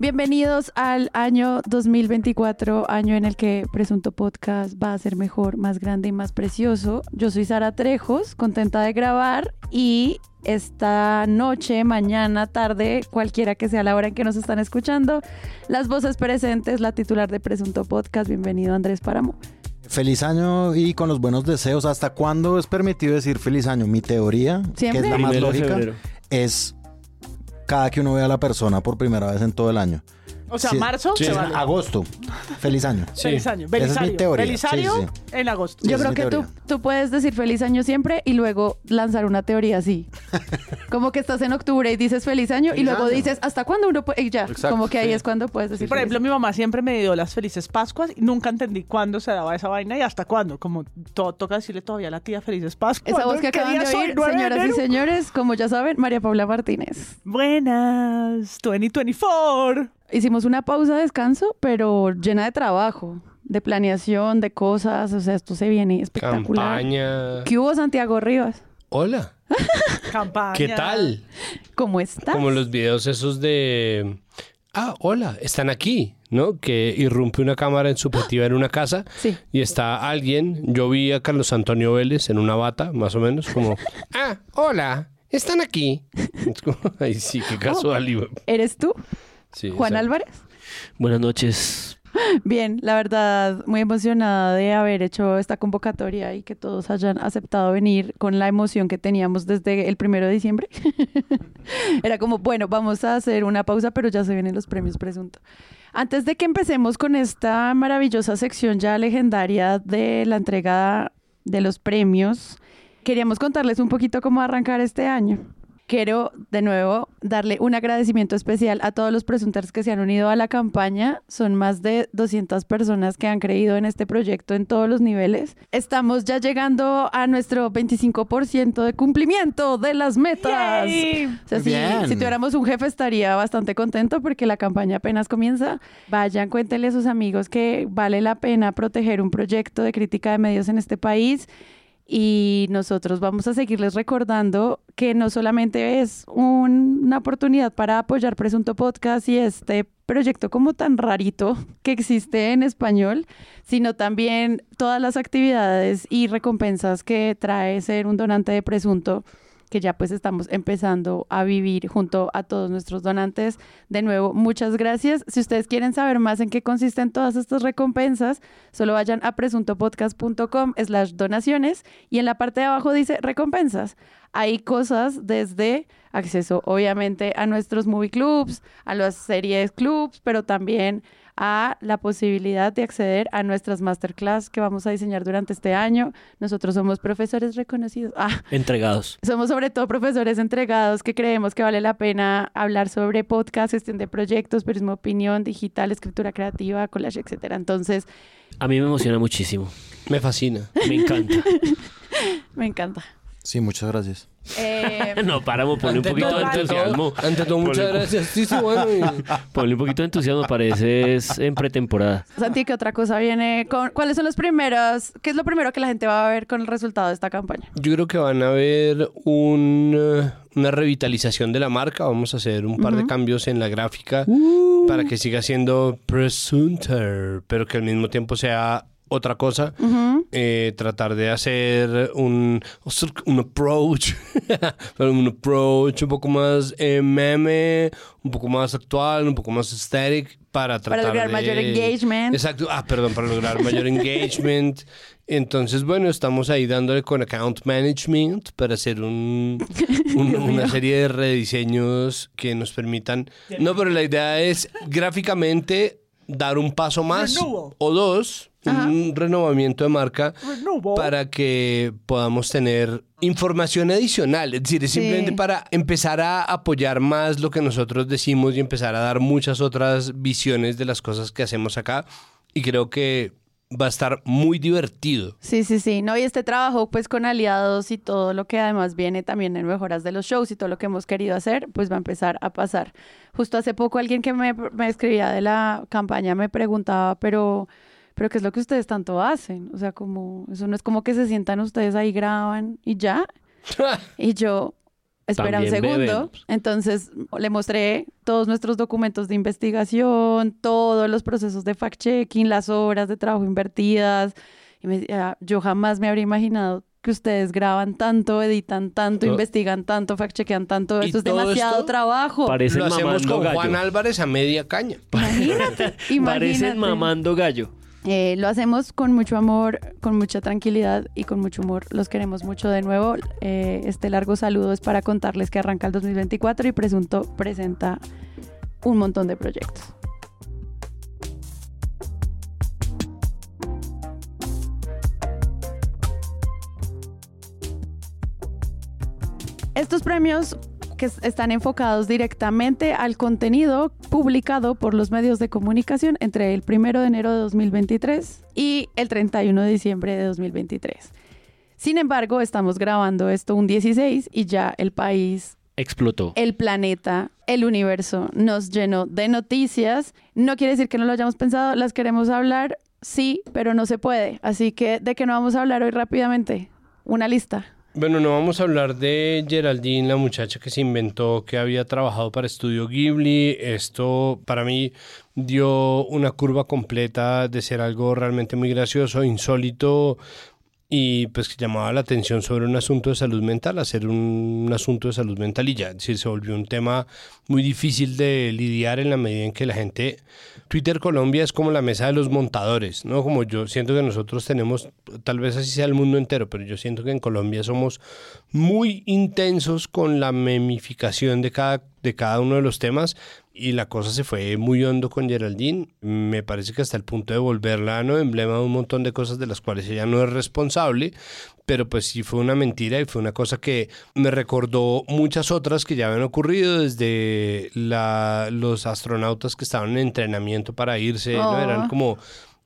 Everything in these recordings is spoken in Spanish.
Bienvenidos al año 2024, año en el que Presunto Podcast va a ser mejor, más grande y más precioso. Yo soy Sara Trejos, contenta de grabar y esta noche, mañana, tarde, cualquiera que sea la hora en que nos están escuchando, las voces presentes, la titular de Presunto Podcast, bienvenido Andrés Páramo. Feliz año y con los buenos deseos. ¿Hasta cuándo es permitido decir feliz año? Mi teoría, ¿Siempre? que es la más Primero lógica, febrero. es cada que uno ve a la persona por primera vez en todo el año. O sea, Sí, marzo sí, se vale. agosto. Feliz año. Feliz año. Esa es mi Belisario. teoría. Belisario Sí, en agosto. Yo esa creo es mi que tú, teoría. tú puedes decir feliz año siempre y luego lanzar una teoría así. Como que estás en octubre y dices feliz año y Feliz luego año. dices hasta cuándo uno puede. Y ya, Exacto, como que ahí sí. es cuando puedes decir. Por feliz ejemplo, mi mamá siempre me dio las felices Pascuas y nunca entendí cuándo se daba esa vaina y hasta cuándo. Como to- toca decirle todavía a la tía felices Pascuas. Esa voz que ¿Qué acaban día de soy? oír, 9 de señoras y enero. señores, como ya saben, María Paula Martínez. Buenas, 2024. Hicimos una pausa de descanso, pero llena de trabajo, de planeación, de cosas. O sea, esto se viene espectacular. Campaña. ¿Qué hubo, Santiago Rivas? Hola. Campaña. ¿Qué tal? ¿Cómo estás? Como los videos esos de... Ah, hola, están aquí, ¿no? Que irrumpe una cámara en subjetiva en una casa Sí. y está alguien. Yo vi a Carlos Antonio Vélez en una bata, más o menos, como... Ah, hola, están aquí. Es como, Ay, sí, qué casual. ¿Eres tú, Sí, Juan exacto. Álvarez? Buenas noches. Bien, la verdad, muy emocionada de haber hecho esta convocatoria y que todos hayan aceptado venir con la emoción que teníamos desde el primero de diciembre. Era como, bueno, vamos a hacer una pausa, pero ya se vienen los premios presunto. Antes de que empecemos con esta maravillosa sección ya legendaria de la entrega de los premios, queríamos contarles un poquito cómo arrancar este año. Quiero de nuevo darle un agradecimiento especial a todos los presunters que se han unido a la campaña. Son más de 200 personas que han creído en este proyecto en todos los niveles. Estamos ya llegando a nuestro 25% de cumplimiento de las metas. O sea, si, si tuviéramos un jefe estaría bastante contento porque la campaña apenas comienza. Vayan, cuéntenle a sus amigos que vale la pena proteger un proyecto de crítica de medios en este país. Y nosotros vamos a seguirles recordando que no solamente es un- una oportunidad para apoyar Presunto Podcast y este proyecto como tan rarito que existe en español, sino también todas las actividades y recompensas que trae ser un donante de Presunto que ya pues estamos empezando a vivir junto a todos nuestros donantes. De nuevo, muchas gracias. Si ustedes quieren saber más en qué consisten todas estas recompensas, solo vayan a presuntopodcast.com slash donaciones y en la parte de abajo dice recompensas. Hay cosas desde acceso obviamente a nuestros movie clubs, a las series clubs, pero también a la posibilidad de acceder a nuestras masterclass que vamos a diseñar durante este año. Nosotros somos profesores reconocidos. Ah, Entregados. somos sobre todo profesores entregados que creemos que vale la pena hablar sobre podcast, gestión de proyectos, periodismo de opinión, digital, escritura creativa, collage, etcétera. Entonces, A mí me emociona muchísimo. Me fascina. Me encanta. me encanta. Sí, muchas gracias. Eh, no, páramo, ponle un poquito todo, de entusiasmo. todo, ante todo, muchas Ponle- gracias. Sí, sí, bueno. y- Ponle un poquito de entusiasmo, pareces en pretemporada. Santi, ¿qué otra cosa viene? Con, ¿Cuáles son los primeros? ¿Qué es lo primero que la gente va a ver con el resultado de esta campaña? Yo creo que van a ver un, eh, una revitalización de la marca. Vamos a hacer un par de cambios en la gráfica para que siga siendo Presunter, pero que al mismo tiempo sea otra cosa. Eh, tratar de hacer un, un approach, un approach un poco más eh, meme, un poco más actual, un poco más aesthetic para tratar lograr de- mayor engagement. Exacto. Ah, perdón, para lograr mayor engagement. Entonces, bueno, estamos ahí dándole con account management para hacer un, un- una serie de rediseños que nos permitan. No, pero la idea es gráficamente dar un paso más Renewal. o dos, un renovamiento de marca Renewal. para que podamos tener información adicional, es decir, es Sí. simplemente para empezar a apoyar más lo que nosotros decimos y empezar a dar muchas otras visiones de las cosas que hacemos acá y creo que va a estar muy divertido. Sí, sí, sí. No, y este trabajo, pues con aliados y todo lo que además viene también en mejoras de los shows y todo lo que hemos querido hacer, pues va a empezar a pasar. Justo hace poco alguien que me, me escribía de la campaña me preguntaba, pero, pero ¿qué es lo que ustedes tanto hacen? O sea, como, eso no es como que se sientan ustedes ahí, graban y ya. Y yo, espera un segundo. bebemos. Entonces le mostré todos nuestros documentos de investigación, todos los procesos de fact-checking, las horas de trabajo invertidas. Y me decía, yo jamás me habría imaginado que ustedes graban tanto, editan tanto, investigan tanto, fact-checkean tanto. ¿Y Esto es demasiado esto? trabajo. Parecen Lo hacemos mamando con gallo. Juan Álvarez a media caña. Imagínate, imagínate. Parecen mamando gallo. Eh, lo hacemos con mucho amor, con mucha tranquilidad y con mucho humor. Los queremos mucho de nuevo. Eh, este largo saludo es para contarles que arranca el 2024 y Presunto presenta un montón de proyectos. Estos premios que están enfocados directamente al contenido publicado por los medios de comunicación entre el 1 de enero de 2023 y el 31 de diciembre de 2023. Sin embargo, estamos grabando esto un 16 y ya el país Explotó. el planeta, el universo nos llenó de noticias. No quiere decir que no lo hayamos pensado, las queremos hablar, sí, pero no se puede. Así que, ¿de qué no vamos a hablar hoy rápidamente? Una lista. Bueno, no vamos a hablar de Geraldine, la muchacha que se inventó que había trabajado para Estudio Ghibli. Esto para mí dio una curva completa de ser algo realmente muy gracioso, insólito y pues que llamaba la atención sobre un asunto de salud mental, hacer un, un asunto de salud mental y ya, es decir, se volvió un tema muy difícil de lidiar en la medida en que la gente... Twitter Colombia es como la mesa de los montadores, ¿no? Como yo siento que nosotros tenemos, tal vez así sea el mundo entero, pero yo siento que en Colombia somos muy intensos con la memificación de cada, de cada uno de los temas y la cosa se fue muy hondo con Geraldine. Me parece que hasta el punto de volverla ¿no? emblema de un montón de cosas de las cuales ella no es responsable, pero pues sí fue una mentira y fue una cosa que me recordó muchas otras que ya habían ocurrido desde la, los astronautas que estaban en entrenamiento para irse, ¿no? Oh. eran como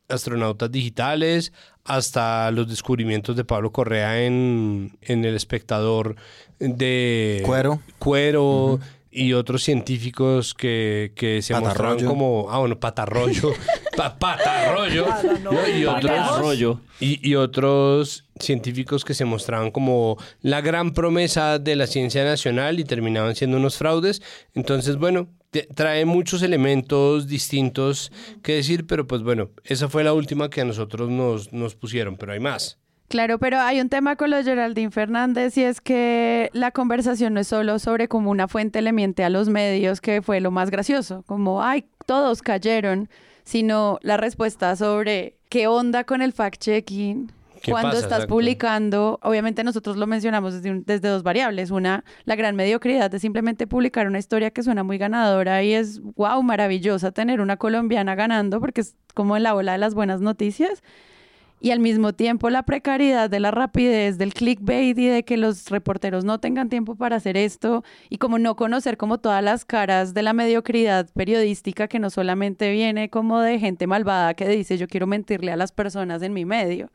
astronautas digitales, hasta los descubrimientos de Pablo Correa en, en El Espectador de Cuero. Cuero y otros científicos que, que se mostraban Patarroyo. como, ah, bueno, patarroyo, pa- patarroyo, ¿no? y otros y, y otros científicos que se mostraban como la gran promesa de la ciencia nacional y terminaban siendo unos fraudes. Entonces, bueno, te- trae muchos elementos distintos que decir, pero pues bueno, esa fue la última que a nosotros nos, nos pusieron, pero hay más. Claro, pero hay un tema con lo de Geraldine Fernández y es que la conversación no es solo sobre cómo una fuente le miente a los medios, que fue lo más gracioso, como, ay, todos cayeron, sino la respuesta sobre qué onda con el fact-checking. ¿Qué Cuando pasa? estás Exacto. publicando, obviamente nosotros lo mencionamos desde, un- desde dos variables. Una, la gran mediocridad de simplemente publicar una historia que suena muy ganadora y es, wow, maravillosa tener una colombiana ganando porque es como en la ola de las buenas noticias y al mismo tiempo la precariedad de la rapidez del clickbait y de que los reporteros no tengan tiempo para hacer esto y como no conocer como todas las caras de la mediocridad periodística que no solamente viene como de gente malvada que dice yo quiero mentirle a las personas en mi medio.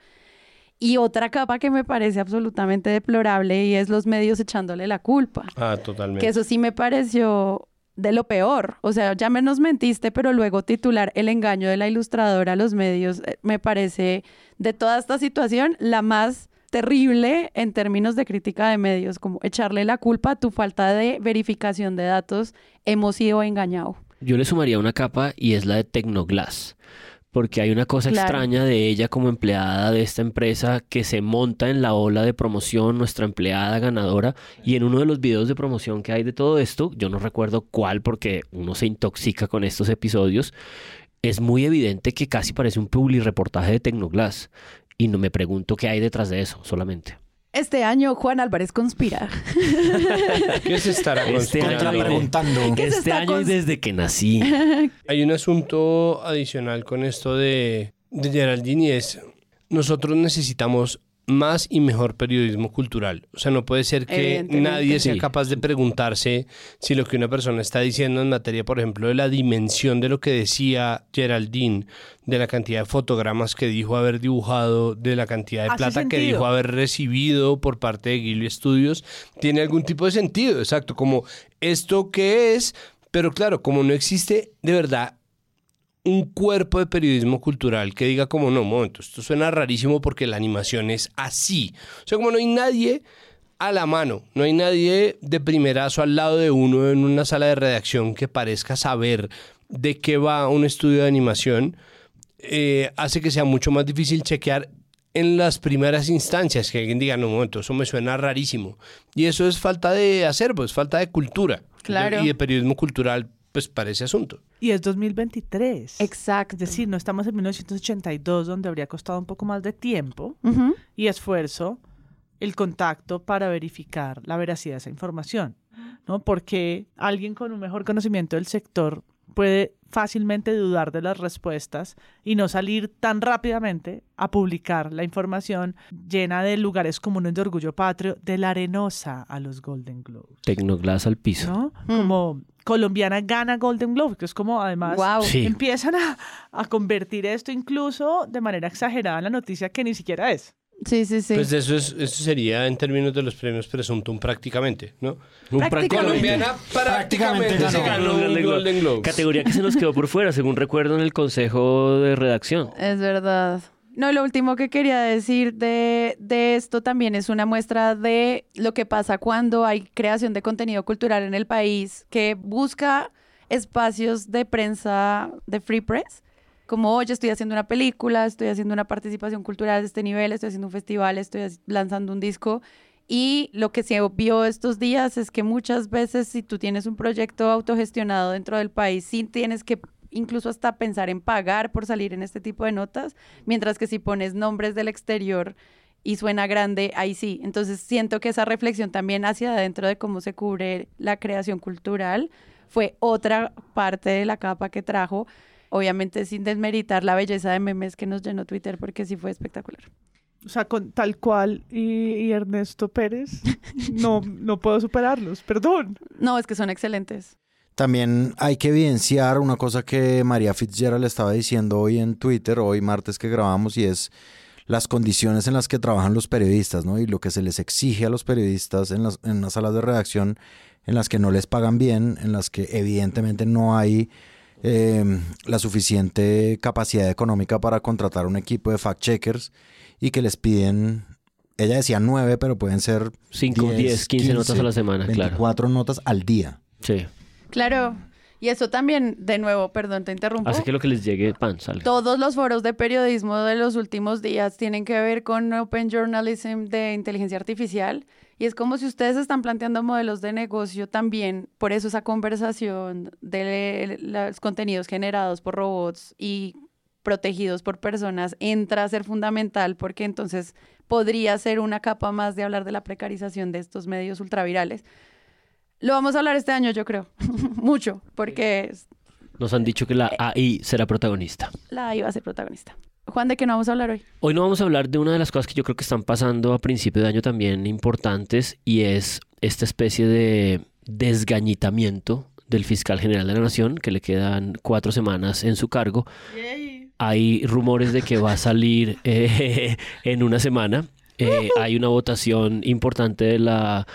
Y otra capa que me parece absolutamente deplorable y es los medios echándole la culpa. Ah, totalmente. Que eso sí me pareció de lo peor. O sea, ya menos mentiste, pero luego titular el engaño de la ilustradora a los medios eh, me parece de toda esta situación la más terrible en términos de crítica de medios, como echarle la culpa a tu falta de verificación de datos, hemos sido engañado. Yo le sumaría una capa y es la de Tecnoglass. Porque hay una cosa Claro. extraña de ella como empleada de esta empresa que se monta en la ola de promoción, nuestra empleada ganadora. Y en uno de los videos de promoción que hay de todo esto, yo no recuerdo cuál porque uno se intoxica con estos episodios, es muy evidente que casi parece un publi reportaje de Tecnoglass. Y no me pregunto qué hay detrás de eso solamente. Este año Juan Álvarez conspira. ¿Qué se estará Este año preguntando. ¿Qué se Este está año y desde que nací. Hay un asunto adicional con esto de, de Geraldine y es, nosotros necesitamos más y mejor periodismo cultural. O sea, no puede ser que nadie sea Sí. capaz de preguntarse si lo que una persona está diciendo en materia, por ejemplo, de la dimensión de lo que decía Geraldine, de la cantidad de fotogramas que dijo haber dibujado, de la cantidad de plata que dijo haber recibido por parte de Ghibli Studios, tiene algún tipo de sentido, exacto, como esto que es, pero claro, como no existe de verdad un cuerpo de periodismo cultural que diga como, no, momento, esto suena rarísimo porque la animación es así. O sea, como no hay nadie a la mano. No hay nadie de primerazo al lado de uno en una sala de redacción que parezca saber de qué va un estudio de animación. Eh, hace que sea mucho más difícil chequear en las primeras instancias, que alguien diga, no, momento, eso me suena rarísimo. Y eso es falta de acervo, es falta de cultura. Claro. Y de periodismo cultural, pues para ese asunto. Y es 2023. Exacto. Es decir, no estamos en 1982, donde habría costado un poco más de tiempo y esfuerzo el contacto para verificar la veracidad de esa información, ¿no? Porque alguien con un mejor conocimiento del sector puede fácilmente dudar de las respuestas y no salir tan rápidamente a publicar la información llena de lugares comunes de orgullo patrio, de la arenosa a los Golden Globes, Tecnoglass al piso. ¿no? Mm. Como colombiana gana Golden Globe, que es como además Wow. Sí. empiezan a, a convertir esto incluso de manera exagerada en la noticia que ni siquiera es. Sí, sí, sí. Pues eso, es, eso sería en términos de los premios presuntum prácticamente, ¿no? Un Prácticamente. Colombiana prácticamente, Prácticamente se ganó. ganó un Golden Globe. Categoría que se nos quedó por fuera, según recuerdo en el consejo de redacción. Es verdad. No, lo último que quería decir de, de esto también es una muestra de lo que pasa cuando hay creación de contenido cultural en el país que busca espacios de prensa, de free press, como, oye, estoy haciendo una película, estoy haciendo una participación cultural de este nivel, estoy haciendo un festival, estoy lanzando un disco. Y lo que se vio estos días es que muchas veces si tú tienes un proyecto autogestionado dentro del país, sí tienes que incluso hasta pensar en pagar por salir en este tipo de notas, mientras que si pones nombres del exterior y suena grande, ahí sí. Entonces siento que esa reflexión también hacia adentro de cómo se cubre la creación cultural fue otra parte de la capa que trajo, obviamente sin desmeritar la belleza de memes que nos llenó Twitter, porque sí fue espectacular. O sea, con tal cual y, y Ernesto Pérez, no, no puedo superarlos, perdón. No, es que son excelentes. También hay que evidenciar una cosa que María Fitzgerald estaba diciendo hoy en Twitter, hoy martes que grabamos, y es las condiciones en las que trabajan los periodistas, ¿no? Y lo que se les exige a los periodistas en, las, en unas salas de redacción en las que no les pagan bien, en las que evidentemente no hay eh, la suficiente capacidad económica para contratar un equipo de fact-checkers y que les piden, ella decía nueve, pero pueden ser 5, 10, 15 notas a la semana, claro. 24 notas al día. Sí. Claro. Y eso también, de nuevo, perdón, te interrumpo. Hace que lo que les llegue pan salga. Todos los foros de periodismo de los últimos días tienen que ver con Open Journalism de inteligencia artificial. Y es como si ustedes están planteando modelos de negocio también, por eso esa conversación de los contenidos generados por robots y protegidos por personas entra a ser fundamental porque entonces podría ser una capa más de hablar de la precarización de estos medios ultravirales. Lo vamos a hablar este año, yo creo, mucho, porque Nos han dicho que la AI será protagonista. la iba a ser protagonista. Juan, ¿de qué no vamos a hablar hoy? Hoy no vamos a hablar de una de las cosas que yo creo que están pasando a principio de año también importantes y es esta especie de desgañitamiento del fiscal general de la nación que le quedan cuatro semanas en su cargo. Hay rumores de que va a salir eh, en una semana. Eh, hay una votación importante de la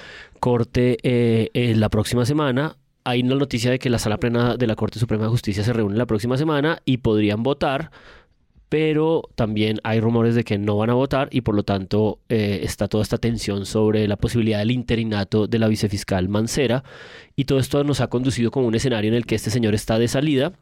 Corte eh, en la próxima semana. Hay una noticia de que la Sala Plena de la Corte Suprema de Justicia se reúne la próxima semana y podrían votar pero también hay rumores de que no van a votar y por lo tanto eh, está toda esta tensión sobre la posibilidad del interinato de la vicefiscal Mancera y todo esto nos ha conducido como un escenario en el que este señor está de salida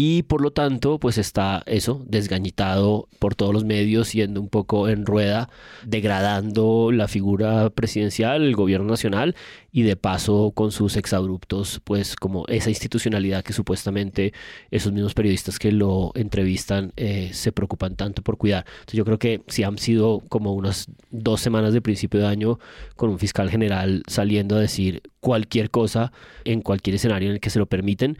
y por lo tanto pues está eso desgañitado por todos los medios yendo un poco en rueda degradando la figura presidencial el gobierno nacional y de paso con sus exabruptos pues como esa institucionalidad que supuestamente esos mismos periodistas que lo entrevistan eh, se preocupan tanto por cuidar. Entonces yo creo que si han sido como unas dos semanas de principio de año con un fiscal general saliendo a decir cualquier cosa en cualquier escenario en el que se lo permiten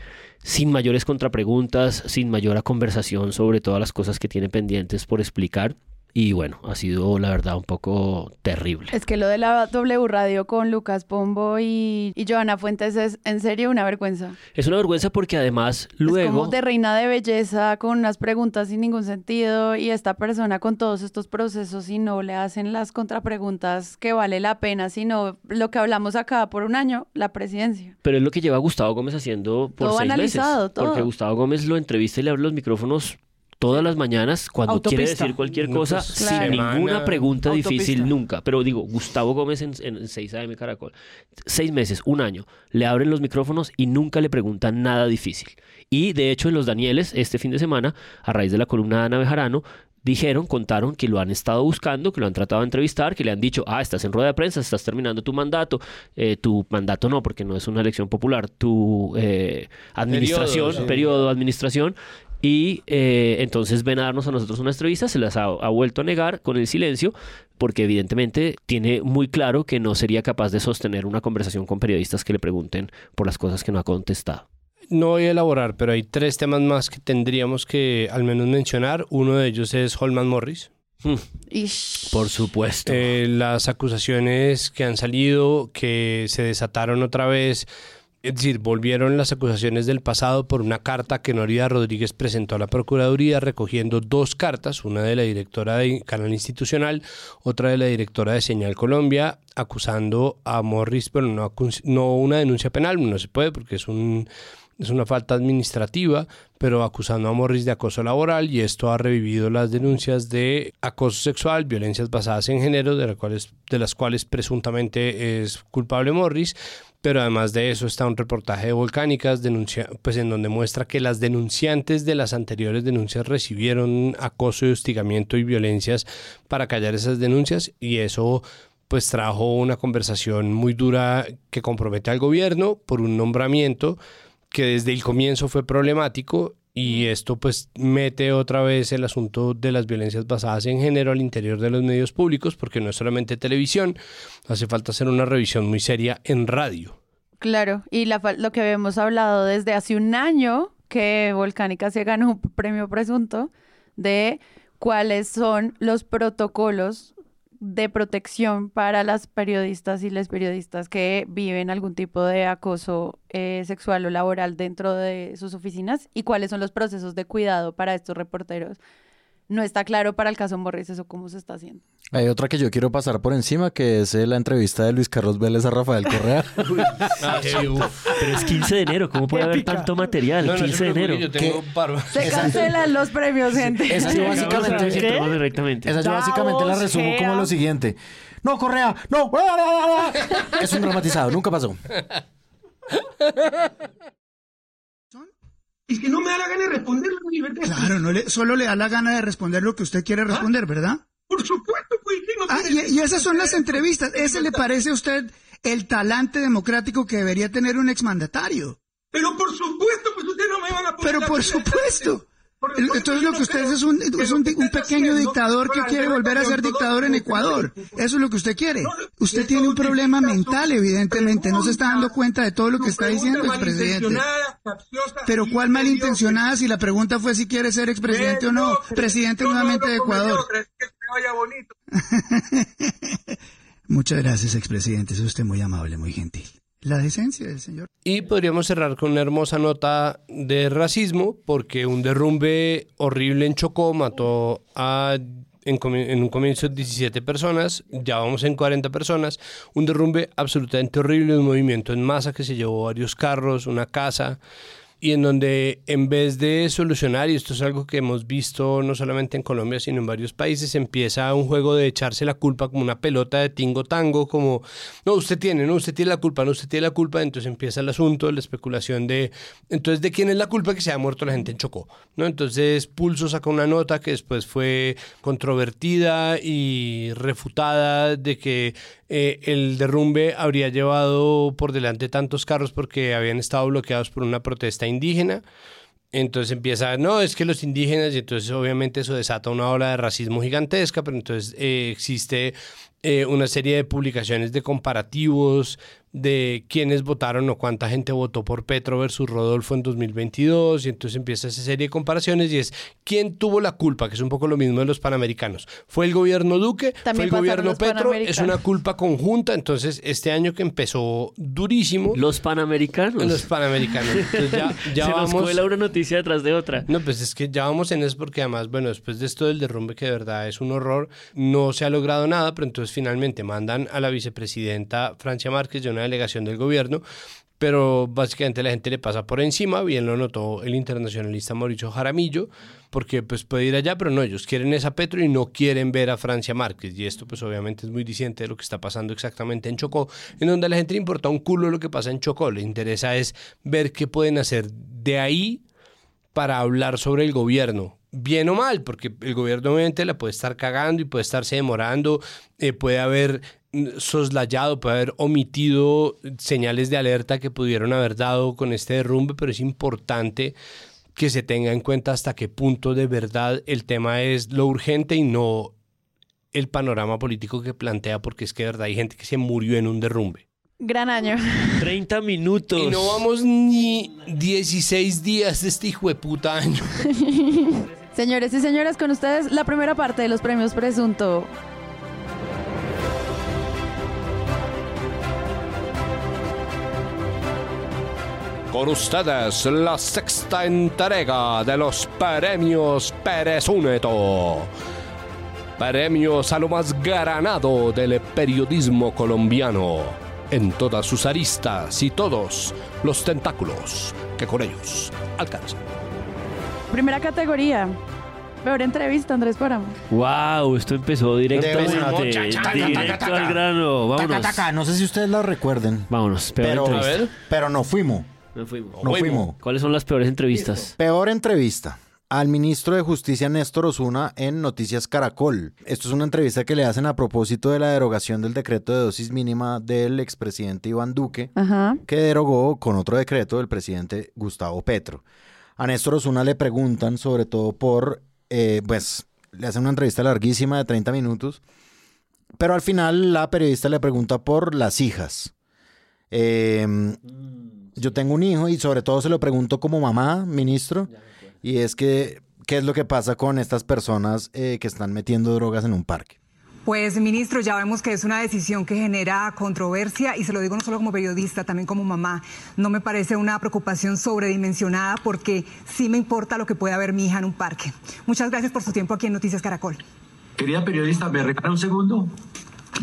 sin mayores contrapreguntas, sin mayor conversación sobre todas las cosas que tiene pendientes por explicar. Y bueno, ha sido la verdad un poco terrible. Es que lo de la W Radio con Lucas Pombo y, y Joana Fuentes es en serio una vergüenza. Es una vergüenza porque además Es como luego... de reina de belleza con unas preguntas sin ningún sentido y esta persona con todos estos procesos y no le hacen las contrapreguntas que vale la pena, sino lo que hablamos acá por un año, la presidencia. Pero es lo que lleva Gustavo Gómez haciendo por Todo seis analizado, meses. todo. Porque Gustavo Gómez lo entrevista y le abre los micrófonos todas las mañanas cuando quiere Autopista. decir cualquier cosa sin claro. ninguna pregunta autopista. difícil nunca. Pero digo, Gustavo Gómez en, en 6 AM Caracol, seis meses, un año, le abren los micrófonos y nunca le preguntan nada difícil. Y de hecho en los Danieles, este fin de semana, a raíz de la columna de Ana Bejarano, dijeron, contaron que lo han estado buscando, que lo han tratado de entrevistar, que le han dicho, ah, estás en rueda de prensa, estás terminando tu mandato, eh, tu mandato no, porque no es una elección popular, tu eh, administración, sí. periodo, administración, y eh, entonces ven a darnos a nosotros una entrevista, se las ha, ha vuelto a negar con el silencio, porque evidentemente tiene muy claro que no sería capaz de sostener una conversación con periodistas que le pregunten por las cosas que no ha contestado. No voy a elaborar, pero hay tres temas más que tendríamos que al menos mencionar. Uno de ellos es Holman Morris. Ish. Por supuesto. Eh, las acusaciones que han salido, que se desataron otra vez, es decir, volvieron las acusaciones del pasado por una carta que Noria Rodríguez presentó a la Procuraduría recogiendo dos cartas, una de la directora de Canal Institucional, otra de la directora de Señal Colombia, acusando a Morris, pero no, no una denuncia penal, no se puede porque es un es una falta administrativa, pero acusando a Morris de acoso laboral y esto ha revivido las denuncias de acoso sexual, violencias basadas en género, de las cuales, de las cuales presuntamente es culpable Morris. Pero además de eso está un reportaje de Volcánicas denuncia, pues en donde muestra que las denunciantes de las anteriores denuncias recibieron acoso y hostigamiento y violencias para callar esas denuncias y eso pues trajo una conversación muy dura que compromete al gobierno por un nombramiento que desde el comienzo fue problemático y esto pues mete otra vez el asunto de las violencias basadas en género al interior de los medios públicos porque no es solamente televisión, hace falta hacer una revisión muy seria en radio. Claro, y la, lo que habíamos hablado desde hace un año que Volcánica se ganó un premio presunto de cuáles son los protocolos de protección para las periodistas y les periodistas que viven algún tipo de acoso eh, sexual o laboral dentro de sus oficinas y cuáles son los procesos de cuidado para estos reporteros. No está claro para el caso Morris eso cómo se está haciendo. Hay otra que yo quiero pasar por encima, que es eh, la entrevista de Luis Carlos Vélez a Rafael Correa. Pero es 15 de enero, ¿cómo puede haber tanto material? 15 de enero. yo tengo paro. Se cancelan los premios, gente. Esa yo básicamente, directamente. esa yo básicamente la resumo como lo siguiente. No, Correa, no. Es un dramatizado, nunca pasó. Es que no me da la gana de responder con libertad. Claro, no le, solo le da la gana de responder lo que usted quiere responder, ¿verdad? Por supuesto, pues. ¿quién no Ah, y, y esas son las entrevistas. ¿Ese le parece a usted el talante democrático que debería tener un exmandatario? Pero por supuesto, pues ustedes no me van a poner Pero la por supuesto. Entonces lo que usted es un, es un, un pequeño dictador que quiere el volver a ser dictador en Ecuador. Eso es lo que usted quiere. Usted tiene un problema mental, evidentemente. No se está dando cuenta de todo lo que está diciendo, malintencionada, capciosa Pero ¿cuál malintencionada si la pregunta fue si quiere ser expresidente o no? Presidente nuevamente de Ecuador. Muchas gracias, expresidente. Es usted muy amable, muy gentil. La decencia del señor. Y podríamos cerrar con una hermosa nota de racismo, porque un derrumbe horrible en Chocó mató a, en, en un comienzo 17 personas, ya vamos en 40 personas. Un derrumbe absolutamente horrible, un movimiento en masa que se llevó varios carros, una casa, y en donde en vez de solucionar, y esto es algo que hemos visto no solamente en Colombia, sino en varios países, empieza un juego de echarse la culpa como una pelota de tingo tango, como, no, usted tiene, no, usted tiene la culpa, no, usted tiene la culpa, entonces empieza el asunto, la especulación de, entonces, ¿de quién es la culpa que se haya muerto la gente en Chocó? ¿No? Entonces, Pulso saca una nota que después fue controvertida y refutada de que eh, el derrumbe habría llevado por delante tantos carros porque habían estado bloqueados por una protesta indígena. Entonces empieza, no, es que los indígenas, y entonces obviamente eso desata una ola de racismo gigantesca, pero entonces eh, existe eh, una serie de publicaciones de comparativos de quiénes votaron o cuánta gente votó por Petro versus Rodolfo en 2022, y entonces empieza esa serie de comparaciones y es quién tuvo la culpa, que es un poco lo mismo de los panamericanos. ¿Fue el gobierno Duque? También ¿Fue el gobierno Petro? Es una culpa conjunta, entonces este año que empezó durísimo, Los panamericanos. los panamericanos. Entonces ya, ya Se vamos... nos cuela una noticia detrás de otra. No, pues es que ya vamos en eso porque además, bueno, después de esto del derrumbe que de verdad es un horror, no se ha logrado nada, pero entonces finalmente mandan a la vicepresidenta Francia Márquez de una delegación del gobierno pero básicamente la gente le pasa por encima, bien lo notó el internacionalista Mauricio Jaramillo, porque pues puede ir allá, pero no, ellos quieren esa Petro y no quieren ver a Francia Márquez, y esto pues obviamente es muy diciente de lo que está pasando exactamente en Chocó, en donde a la gente le importa un culo lo que pasa en Chocó, le interesa es ver qué pueden hacer de ahí para hablar sobre el gobierno, bien o mal, porque el gobierno obviamente la puede estar cagando y puede estarse demorando, eh, puede haber soslayado, puede haber omitido señales de alerta que pudieron haber dado con este derrumbe, pero es importante que se tenga en cuenta hasta qué punto de verdad el tema es lo urgente y no el panorama político que plantea, porque es que de verdad hay gente que se murió en un derrumbe. Gran año. 30 minutos. Y no vamos ni 16 días de este hijo de puta año. Señores y señoras, con ustedes la primera parte de los premios Presunto. Con ustedes la sexta entrega de los premios Pérez Úneto. Premios a lo más granado del periodismo colombiano, en todas sus aristas y todos los tentáculos que con ellos alcanzan. Primera categoría. Peor entrevista, Andrés Páramo. Wow, esto empezó directamente. Directo al grano. Taca, Vámonos. taca. No sé si ustedes la recuerden, Vámonos. Peor pero, entrevista. pero no fuimos. No fuimos. ¿Cuáles son las peores entrevistas? Peor entrevista al ministro de Justicia Néstor Osuna en Noticias Caracol. Esto es una entrevista que le hacen a propósito de la derogación del decreto de dosis mínima del expresidente Iván Duque, Ajá. que derogó con otro decreto del presidente Gustavo Petro. A Néstor Osuna le preguntan sobre todo por, eh, pues, le hacen una entrevista larguísima de 30 minutos, pero al final la periodista le pregunta por las hijas. Eh, yo tengo un hijo y sobre todo se lo pregunto como mamá, ministro, y es que, ¿qué es lo que pasa con estas personas eh, que están metiendo drogas en un parque? Pues, ministro, ya vemos que es una decisión que genera controversia y se lo digo no solo como periodista, también como mamá. No me parece una preocupación sobredimensionada porque sí me importa lo que pueda ver mi hija en un parque. Muchas gracias por su tiempo aquí en Noticias Caracol. Querida periodista, ¿me regala un segundo?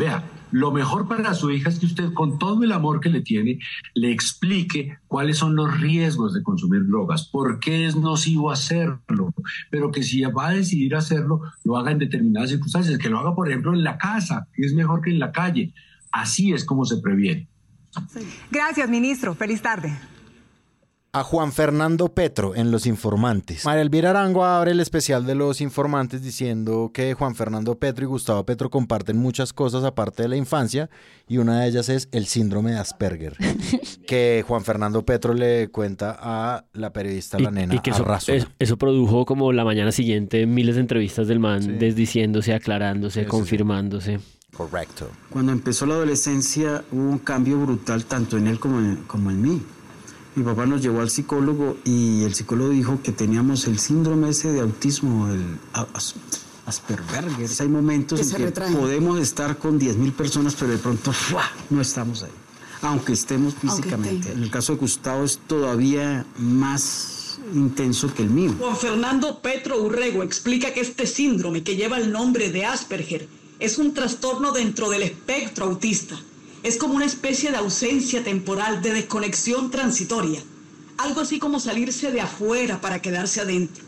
Vea, lo mejor para su hija es que usted, con todo el amor que le tiene, le explique cuáles son los riesgos de consumir drogas, por qué es nocivo hacerlo, pero que si va a decidir hacerlo, lo haga en determinadas circunstancias, que lo haga, por ejemplo, en la casa, que es mejor que en la calle. Así es como se previene. Gracias, ministro. Feliz tarde. A Juan Fernando Petro en Los Informantes. María Elvira Arango abre el especial de Los Informantes diciendo que Juan Fernando Petro y Gustavo Petro comparten muchas cosas aparte de la infancia y una de ellas es el síndrome de Asperger, que Juan Fernando Petro le cuenta a la periodista La Nena y que eso, Arrazola. es- eso produjo como la mañana siguiente miles de entrevistas del man Sí. desdiciéndose, aclarándose, Sí, sí, sí. confirmándose. Correcto. Cuando empezó la adolescencia hubo un cambio brutal tanto en él como en, como en mí. Mi papá nos llevó al psicólogo y el psicólogo dijo que teníamos el síndrome ese de autismo, el Asperger. Hay momentos Que en que retraen. podemos estar con 10.000 personas, pero de pronto ¡fua! no estamos ahí, aunque estemos físicamente. En el caso de Gustavo es todavía más intenso que el mío. Juan Fernando Petro Urrego explica que este síndrome que lleva el nombre de Asperger es un trastorno dentro del espectro autista. Es como una especie de ausencia temporal, de desconexión transitoria. Algo así como salirse de afuera para quedarse adentro.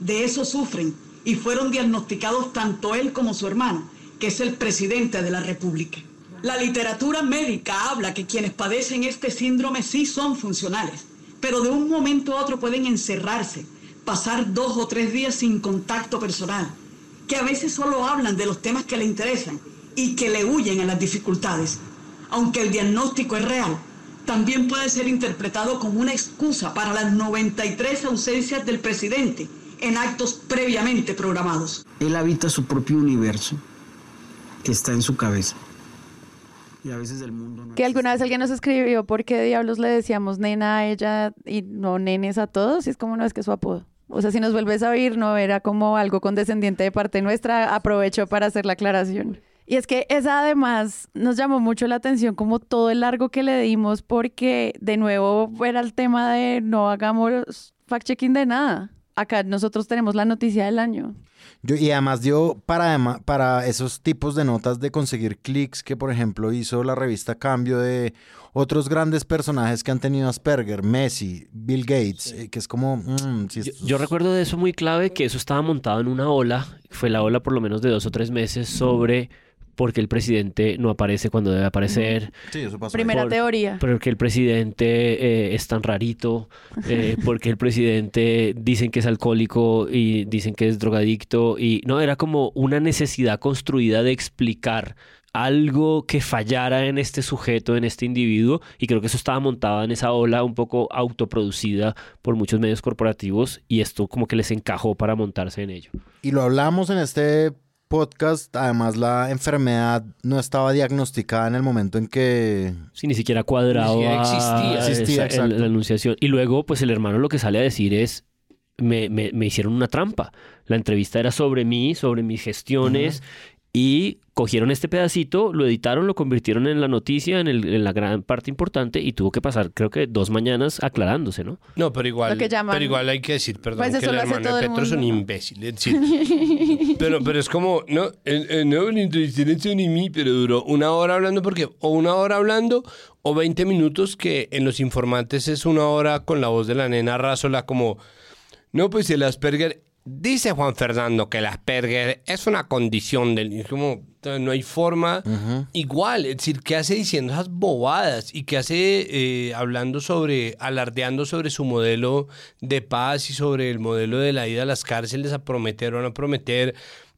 De eso sufren y fueron diagnosticados tanto él como su hermano, que es el presidente de la República. La literatura médica habla que quienes padecen este síndrome sí son funcionales, pero de un momento a otro pueden encerrarse, pasar dos o tres días sin contacto personal, que a veces solo hablan de los temas que le interesan y que le huyen a las dificultades. Aunque el diagnóstico es real, también puede ser interpretado como una excusa para las 93 ausencias del presidente en actos previamente programados. Él habita su propio universo que está en su cabeza. Y a veces el mundo no Que alguna vez alguien nos escribió por qué diablos le decíamos nena a ella y no nenes a todos. Y es como no es que es su apodo. O sea, si nos vuelves a oír, no era como algo condescendiente de parte nuestra. Aprovecho para hacer la aclaración. Y es que esa además nos llamó mucho la atención como todo el largo que le dimos porque de nuevo era el tema de no hagamos fact-checking de nada. acá nosotros tenemos la noticia del año. Yo, y además dio para, para esos tipos de notas de conseguir clics que, por ejemplo, hizo la revista Cambio de otros grandes personajes que han tenido Asperger, Messi, Bill Gates, eh, que es como... mm, si Yo, estos- yo recuerdo de eso muy clave que eso estaba montado en una ola, fue la ola por lo menos de dos o tres meses sobre qué el presidente no aparece cuando debe aparecer, Sí, eso pasó. Primera Por- teoría. porque el presidente eh, es tan rarito, eh, porque el presidente dicen que es alcohólico y dicen que es drogadicto y no, era como una necesidad construida de explicar algo que fallara en este sujeto, en este individuo, y creo que eso estaba montado en esa ola un poco autoproducida por muchos medios corporativos y esto como que les encajó para montarse en ello. Y lo hablamos en este podcast, además la enfermedad no estaba diagnosticada en el momento en que... Sí, ni siquiera cuadrado Ni siquiera existía. esa- Existía, el- exacto. la anunciación. Y luego, pues el hermano lo que sale a decir es, me, me- me hicieron una trampa. La entrevista era sobre mí, sobre mis gestiones, y cogieron este pedacito, lo editaron, lo convirtieron en la noticia, en, el- en la gran parte importante, y tuvo que pasar, creo que dos mañanas aclarándose, ¿no? No, pero igual, Lo que llaman- pero igual hay que decir, perdón, Pues que el hermano todo de el Petro es un imbécil. Es decir, pero, pero es como, no, eh, eh, no, la es ni mí, pero duró una hora hablando porque, o una hora hablando, o 20 minutos que en los informantes es una hora con la voz de la nena Razola como, no, pues el Asperger, dice Juan Fernando que el Asperger es una condición del, como, no hay forma, igual, es decir, ¿qué hace diciendo esas bobadas? Y qué hace eh, hablando sobre, alardeando sobre su modelo de paz y sobre el modelo de la ida a las cárceles a prometer o no prometer.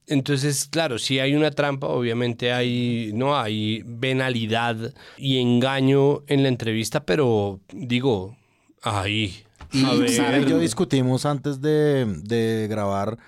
Entonces, claro, si hay una trampa, obviamente hay, no hay venalidad y engaño en la entrevista, pero digo, ahí. Y. Sara y yo discutimos antes de, de grabar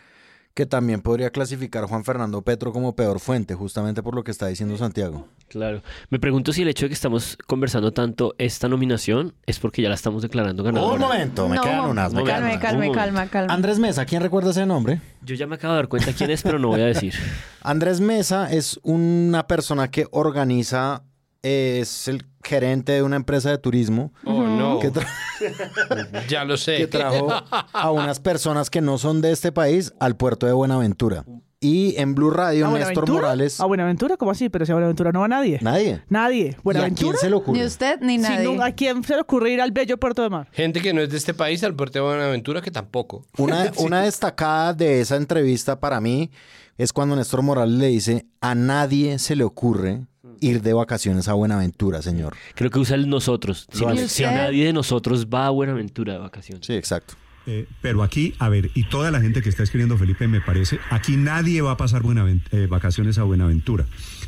que también podría clasificar Juan Fernando Petro como peor fuente, justamente por lo que está diciendo Santiago. Claro. Me pregunto si el hecho de que estamos conversando tanto esta nominación es porque ya la estamos declarando ganadora. Un momento, me No, quedan unas, me unas. calme, Un calma, calma. Andrés Mesa, ¿quién recuerda ese nombre? Yo ya me acabo de dar cuenta quién es, pero no voy a decir. Andrés Mesa es una persona que organiza, es el gerente de una empresa de turismo Oh, no. que, tra- Ya lo sé. que trajo a unas personas que no son de este país al puerto de Buenaventura. Y en Blue Radio, ¿A Néstor Buenaventura? Morales... ¿A Buenaventura? ¿Cómo así? Pero si a Buenaventura no va nadie. Nadie. Nadie. ¿Y a ¿Buenaventura? quién se le ocurre? Ni usted ni Si nadie. no, ¿A quién se le ocurre ir al bello Puerto de Mar? Gente que no es de este país al puerto de Buenaventura, que tampoco. Una, una destacada de esa entrevista para mí es cuando Néstor Morales le dice, a nadie se le ocurre ir de vacaciones a Buenaventura, señor. Creo que usa el nosotros. Si, no- si a nadie de nosotros va a Buenaventura de vacaciones. Sí, exacto. Eh, pero aquí, a ver, y toda la gente que está escribiendo, Felipe, me parece, aquí nadie va a pasar eh, vacaciones a Buenaventura.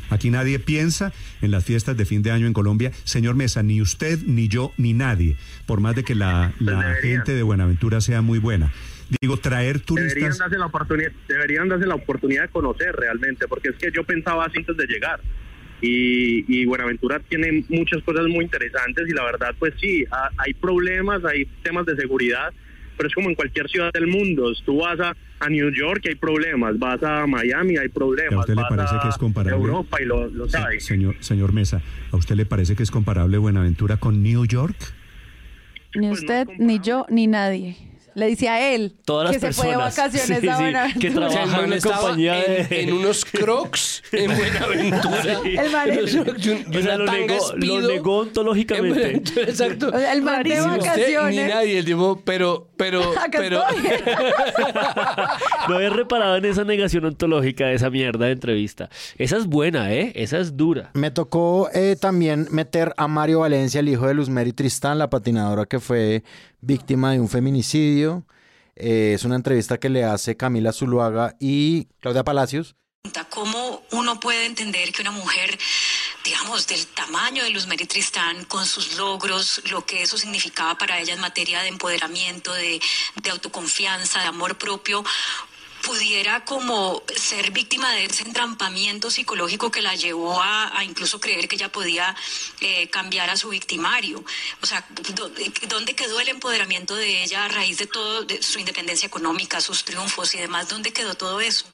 Aquí nadie piensa en las fiestas de fin de año en Colombia. Señor Mesa, ni usted, ni yo, ni nadie, por más de que la, la gente de Buenaventura sea muy buena. Digo, traer Deberían turistas... darse, la oportunidad, deberían darse la oportunidad de conocer realmente, porque es que yo pensaba así antes de llegar. Y, y Buenaventura tiene muchas cosas muy interesantes y la verdad, pues sí, ha- hay problemas, hay temas de seguridad, pero es como en cualquier ciudad del mundo. Tú vas a, a New York y hay problemas, vas a Miami hay ¿A problemas, usted le vas parece a que es comparable? Europa y lo, lo sabes. señor, señor Mesa, ¿a usted le parece que es comparable Buenaventura con New York? Ni Pues no usted, ni yo, ni nadie. Le dice a él Todas las que se fue de vacaciones Sí, a sí, Buenaventura. que O sea, el trabaja man en estaba compañía en, de... en unos crocs en Buenaventura. El man- Unos crocs y un- y O sea, una lo tanga negó, Speedo lo negó en ontológicamente. Buenaventura, Exacto. O sea, el man de Ni usted vacaciones. ni nadie, el tipo, pero, pero, Acá pero, estoy. No había reparado en esa negación ontológica de esa mierda de entrevista. Esa es buena, ¿eh? Esa es dura. Me tocó eh, también meter a Mario Valencia, el hijo de Luzmeri Tristán, la patinadora que fue víctima de un feminicidio. Eh, es una entrevista que le hace Camila Zuluaga y Claudia Palacios. ¿Cómo uno puede entender que una mujer, digamos, del tamaño de Luz Mary Tristán, con sus logros, lo que eso significaba para ella en materia de empoderamiento, de, de autoconfianza, de amor propio, pudiera como ser víctima de ese entrampamiento psicológico que la llevó a, a incluso creer que ella podía eh, cambiar a su victimario. O sea, ¿dó- ¿dónde quedó el empoderamiento de ella a raíz de todo, de su independencia económica, sus triunfos y demás? ¿Dónde quedó todo eso?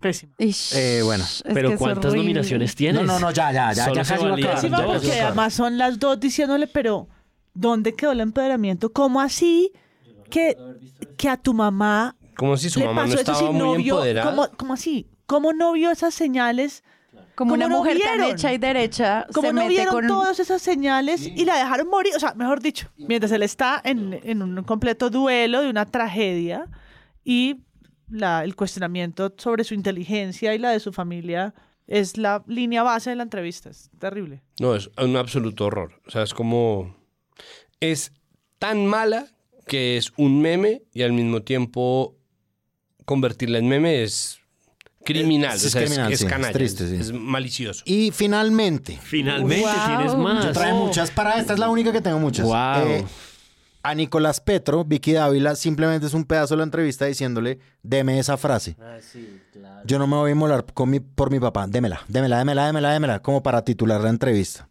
Pésimo. Eh, bueno. es Pero ¿cuántas nominaciones tienes? No, no, no, ya, ya, ya, Solo ya casi va. Pésima porque además son las dos diciéndole, pero ¿dónde quedó el empoderamiento? ¿Cómo así que que a tu mamá Como si su mamá no estaba no muy vio- empoderada. ¿cómo, cómo así? ¿Cómo no vio esas señales? Como una ¿Cómo no mujer tan vieron? hecha y derecha Como se no mete vieron con todas esas señales y la dejaron morir, o sea, mejor dicho, mientras él está en, en un completo duelo de una tragedia y la, el cuestionamiento sobre su inteligencia y la de su familia es la línea base de la entrevista. Es terrible. No, es un absoluto horror. O sea, es como... Es tan mala que es un meme y al mismo tiempo convertirla en meme es criminal. Es- o es sea, criminal, es sí, canalla, triste, es- sí. es malicioso. Y finalmente. Finalmente Wow. tienes más. Yo trae muchas para esta es la única que tengo muchas. Wow. Eh, a Nicolás Petro, Vicky Dávila, simplemente es un pedazo de la entrevista diciéndole, deme esa frase. Yo no me voy a inmolar con mi, por mi papá, démela, démela, démela, démela, démela, como para titular la entrevista.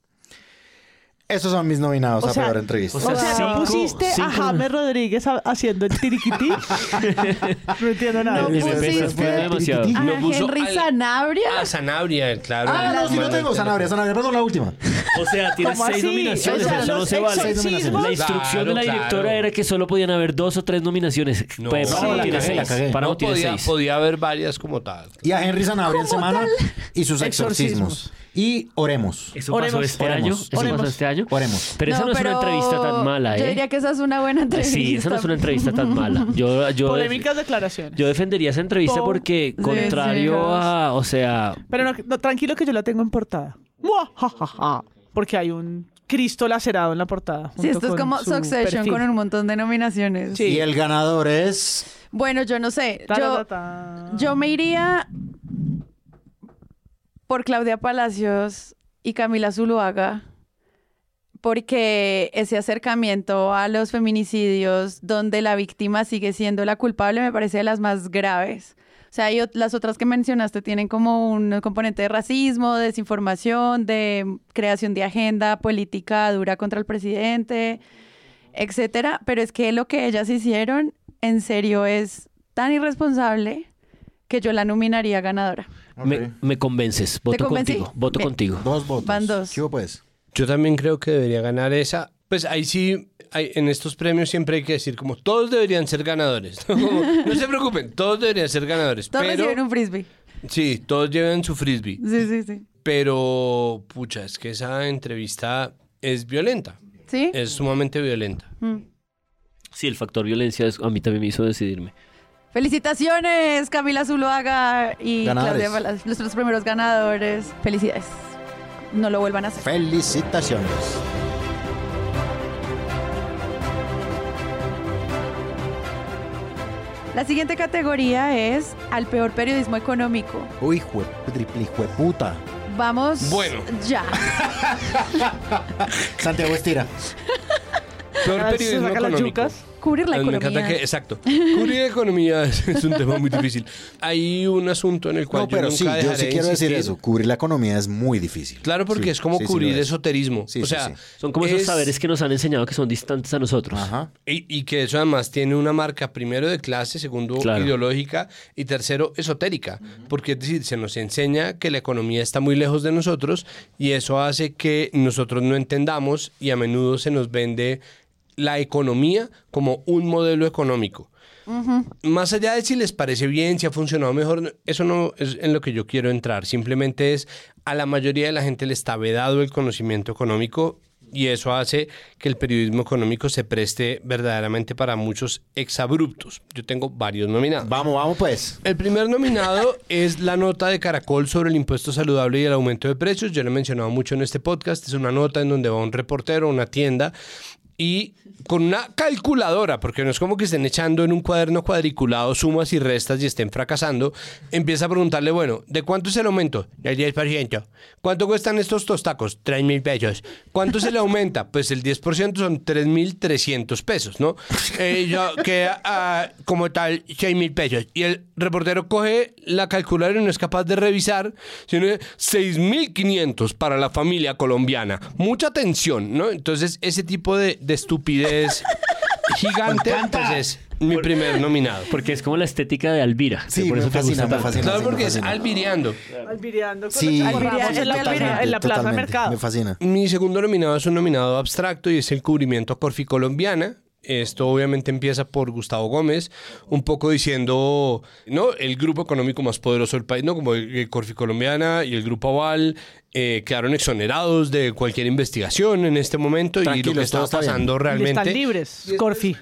Esos son mis nominados O a sea, peor entrevista. O sea, ¿no cinco- pusiste cinco- a James Rodríguez ha- haciendo el tiriquití? no entiendo nada. No Me pusiste parece fue demasiado. a No Henry Sanabria. Ah, Sanabria, claro. Ah, no, si no tengo Sanabria, Sanabria, perdón, la última. O sea, tienes ¿Cómo seis así? nominaciones, O sea, eso no se vale. La instrucción Claro, de la directora claro. era que solo podían haber dos o tres nominaciones. No. Pues, No, la tiene seis. Páramo No tiene podía, seis. podía haber varias como tal. Y a Henry Sanabria en ¿Cómo semana tal? y sus exorcismos. Exorcismos. Y oremos. ¿Eso pasó Oremos. este Oremos. año? ¿Eso Oremos. pasó este año? Oremos. Pero esa no, es una entrevista tan mala, Yo ¿eh? diría que esa es una buena entrevista. Sí, esa no es una entrevista tan mala. Yo, yo, Polémicas declaraciones. yo defendería esa entrevista Po- porque, contrario a, o sea, Pero no, no, tranquilo que yo la tengo en portada. Porque hay un Cristo lacerado en la portada. Sí, esto es con como su Succession perfil. con un montón de nominaciones. Sí. Y el ganador es... Bueno, yo no sé. Yo, yo me iría por Claudia Palacios y Camila Zuluaga porque ese acercamiento a los feminicidios donde la víctima sigue siendo la culpable me parece de las más graves. O sea, hay ot- las otras que mencionaste tienen como un componente de racismo, de desinformación, de creación de agenda política dura contra el presidente, etcétera. Pero es que lo que ellas hicieron, en serio, es tan irresponsable que yo la nominaría ganadora. me, me convences. Voto contigo. Voto Bien. contigo. Dos votos. Van dos. ¿Qué hubo, pues? Yo también creo que debería ganar esa. Pues ahí sí, hay- en estos premios siempre hay que decir como todos deberían ser ganadores. ¿no? Como, no se preocupen, todos deberían ser ganadores. Todos pero reciben un frisbee. sí, todos lleven su frisbee. Sí, sí, sí. Pero, pucha, es que esa entrevista es violenta. ¿Sí? Es sumamente violenta. Mm. Sí, el factor violencia es- a mí también me hizo decidirme. Felicitaciones, Camila Zuluaga y Ganadores. Claudia Palacios, nuestros primeros ganadores. Felicidades. No lo vuelvan a hacer. Felicitaciones. La siguiente categoría es al peor periodismo económico. Uy, jue, triple puta. Vamos Bueno. ya. Santiago Estira. Peor Ah, se periodismo saca las económico. yucas. Cubrir la me encanta economía. que, exacto. Cubrir la economía es, es un tema muy difícil. Hay un asunto en el cual No, pero yo sí, nunca yo dejaré sí de quiero decir eso. Cubrir la economía es muy difícil. Claro, porque Sí, es como sí, sí cubrir lo es. esoterismo. Sí, o sí, sea, sí. Son como esos es- saberes que nos han enseñado que son distantes a nosotros. Ajá. Y, y que eso además tiene una marca, primero de clase, segundo Claro. ideológica y tercero esotérica. Porque es decir, se nos enseña que la economía está muy lejos de nosotros y eso hace que nosotros no entendamos y a menudo se nos vende la economía como un modelo económico. Más allá de si les parece bien, si ha funcionado mejor, eso no es en lo que yo quiero entrar. Simplemente es a la mayoría de la gente le está vedado el conocimiento económico y eso hace que el periodismo económico se preste verdaderamente para muchos exabruptos. Yo tengo varios nominados. Vamos, vamos pues. El primer nominado es la nota de Caracol sobre el impuesto saludable y el aumento de precios. Yo lo he mencionado mucho en este podcast. Es una nota en donde va un reportero a una tienda y con una calculadora, porque no es como que estén echando en un cuaderno cuadriculado sumas y restas y estén fracasando, empieza a preguntarle, bueno, ¿de cuánto es el aumento? Del 10%. ¿Cuánto cuestan estos tostacos? 3 mil pesos. ¿Cuánto se le aumenta? Pues el 10% son 3 mil 300 pesos, ¿no? Eh, yo, queda ah, como tal 6 mil pesos. Y el reportero coge la calculadora y no es capaz de revisar, sino 6 mil 500 para la familia colombiana. Mucha atención, ¿no? Entonces, ese tipo de, de estupidez gigante, pues es mi primer nominado. Porque es como la estética de Alvira. Sí, por eso te fascina, gusta fascina. Claro, porque es albireando. Albireando Sí, Albireando, en la, totalmente, en la plaza totalmente. mercado. Me fascina. Mi segundo nominado es un nominado abstracto y es el cubrimiento a Corfi colombiana. Esto obviamente empieza por Gustavo Gómez, un poco diciendo, ¿no? El grupo económico más poderoso del país, ¿no? Como el Corfi Colombiana y el Grupo Aval eh, quedaron exonerados de cualquier investigación en este momento y lo que está bien. pasando Están realmente... libres, Corfi.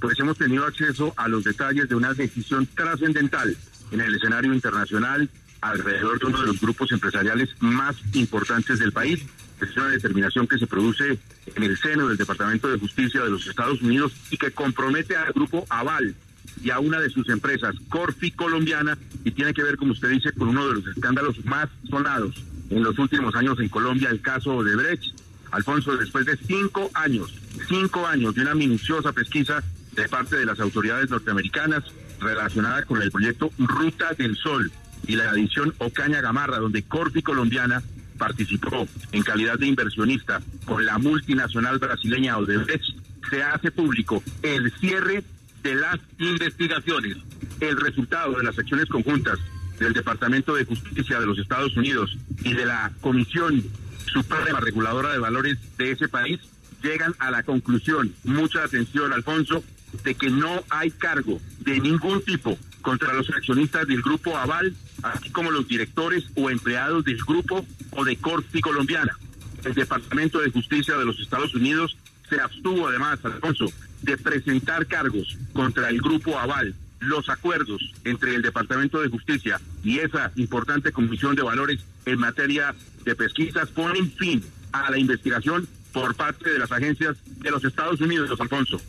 pues hemos tenido acceso a los detalles de una decisión trascendental en el escenario internacional alrededor de uno de los grupos empresariales más importantes del país. Es una determinación que se produce en el seno del Departamento de Justicia de los Estados Unidos y que compromete al grupo Aval y a una de sus empresas, Corfi Colombiana, y tiene que ver, como usted dice, con uno de los escándalos más sonados en los últimos años en Colombia, el caso de Brecht. Alfonso, después de cinco años, cinco años de una minuciosa pesquisa de parte de las autoridades norteamericanas relacionada con el proyecto Ruta del Sol y la adición Ocaña Gamarra, donde Corfi Colombiana participó en calidad de inversionista con la multinacional brasileña Odebrecht, se hace público el cierre de las investigaciones, el resultado de las acciones conjuntas del Departamento de Justicia de los Estados Unidos y de la Comisión Suprema Reguladora de Valores de ese país llegan a la conclusión, mucha atención Alfonso, de que no hay cargo de ningún tipo contra los accionistas del Grupo Aval, así como los directores o empleados del grupo o de Corfi Colombiana. El Departamento de Justicia de los Estados Unidos se abstuvo además, Alfonso, de presentar cargos contra el Grupo Aval. Los acuerdos entre el Departamento de Justicia y esa importante Comisión de Valores en materia de pesquisas ponen fin a la investigación por parte de las agencias de los Estados Unidos, Alfonso.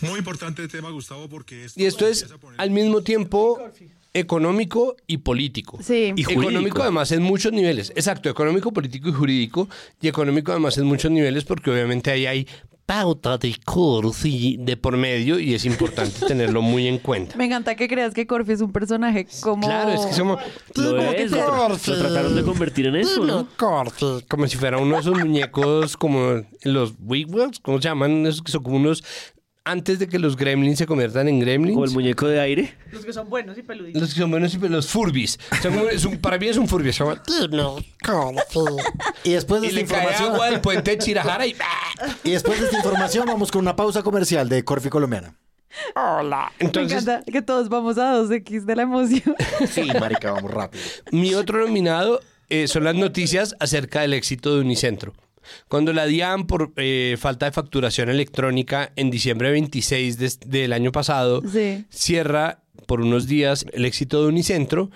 Muy importante el tema, Gustavo, porque esto Y esto es al mismo tiempo económico y político. Sí. Y económico jurídico. además en muchos niveles. Exacto, económico, político y jurídico. Y económico además en muchos niveles porque obviamente ahí hay pauta de Corfi de por medio y es importante tenerlo muy en cuenta. Me encanta que creas que Corfi es un personaje como... Claro, es que somos... Lo es, lo, tra- lo trataron de convertir en eso, ¿no? Corfi, como si fuera uno de esos muñecos como los Wigwams, ¿cómo se llaman? Esos que son como unos... Antes de que los gremlins se conviertan en gremlins. O el muñeco de aire. Los que son buenos y peluditos. Los que son buenos y los Furbis. O sea, como es un- para mí es un Furby. Se llama Y después de Y esta le cae información, agua del puente de Chirajara y... y después de esta información vamos con una pausa comercial de Corfi Colombiana. Hola. Me Entonces, encanta que todos vamos a 2X de la emoción. Sí, marica, vamos rápido. mi otro nominado eh, son las noticias acerca del éxito de Unicentro. Cuando la DIAN, por eh, falta de facturación electrónica, en diciembre 26 de- del año pasado, Sí. cierra por unos días el éxito de Unicentro,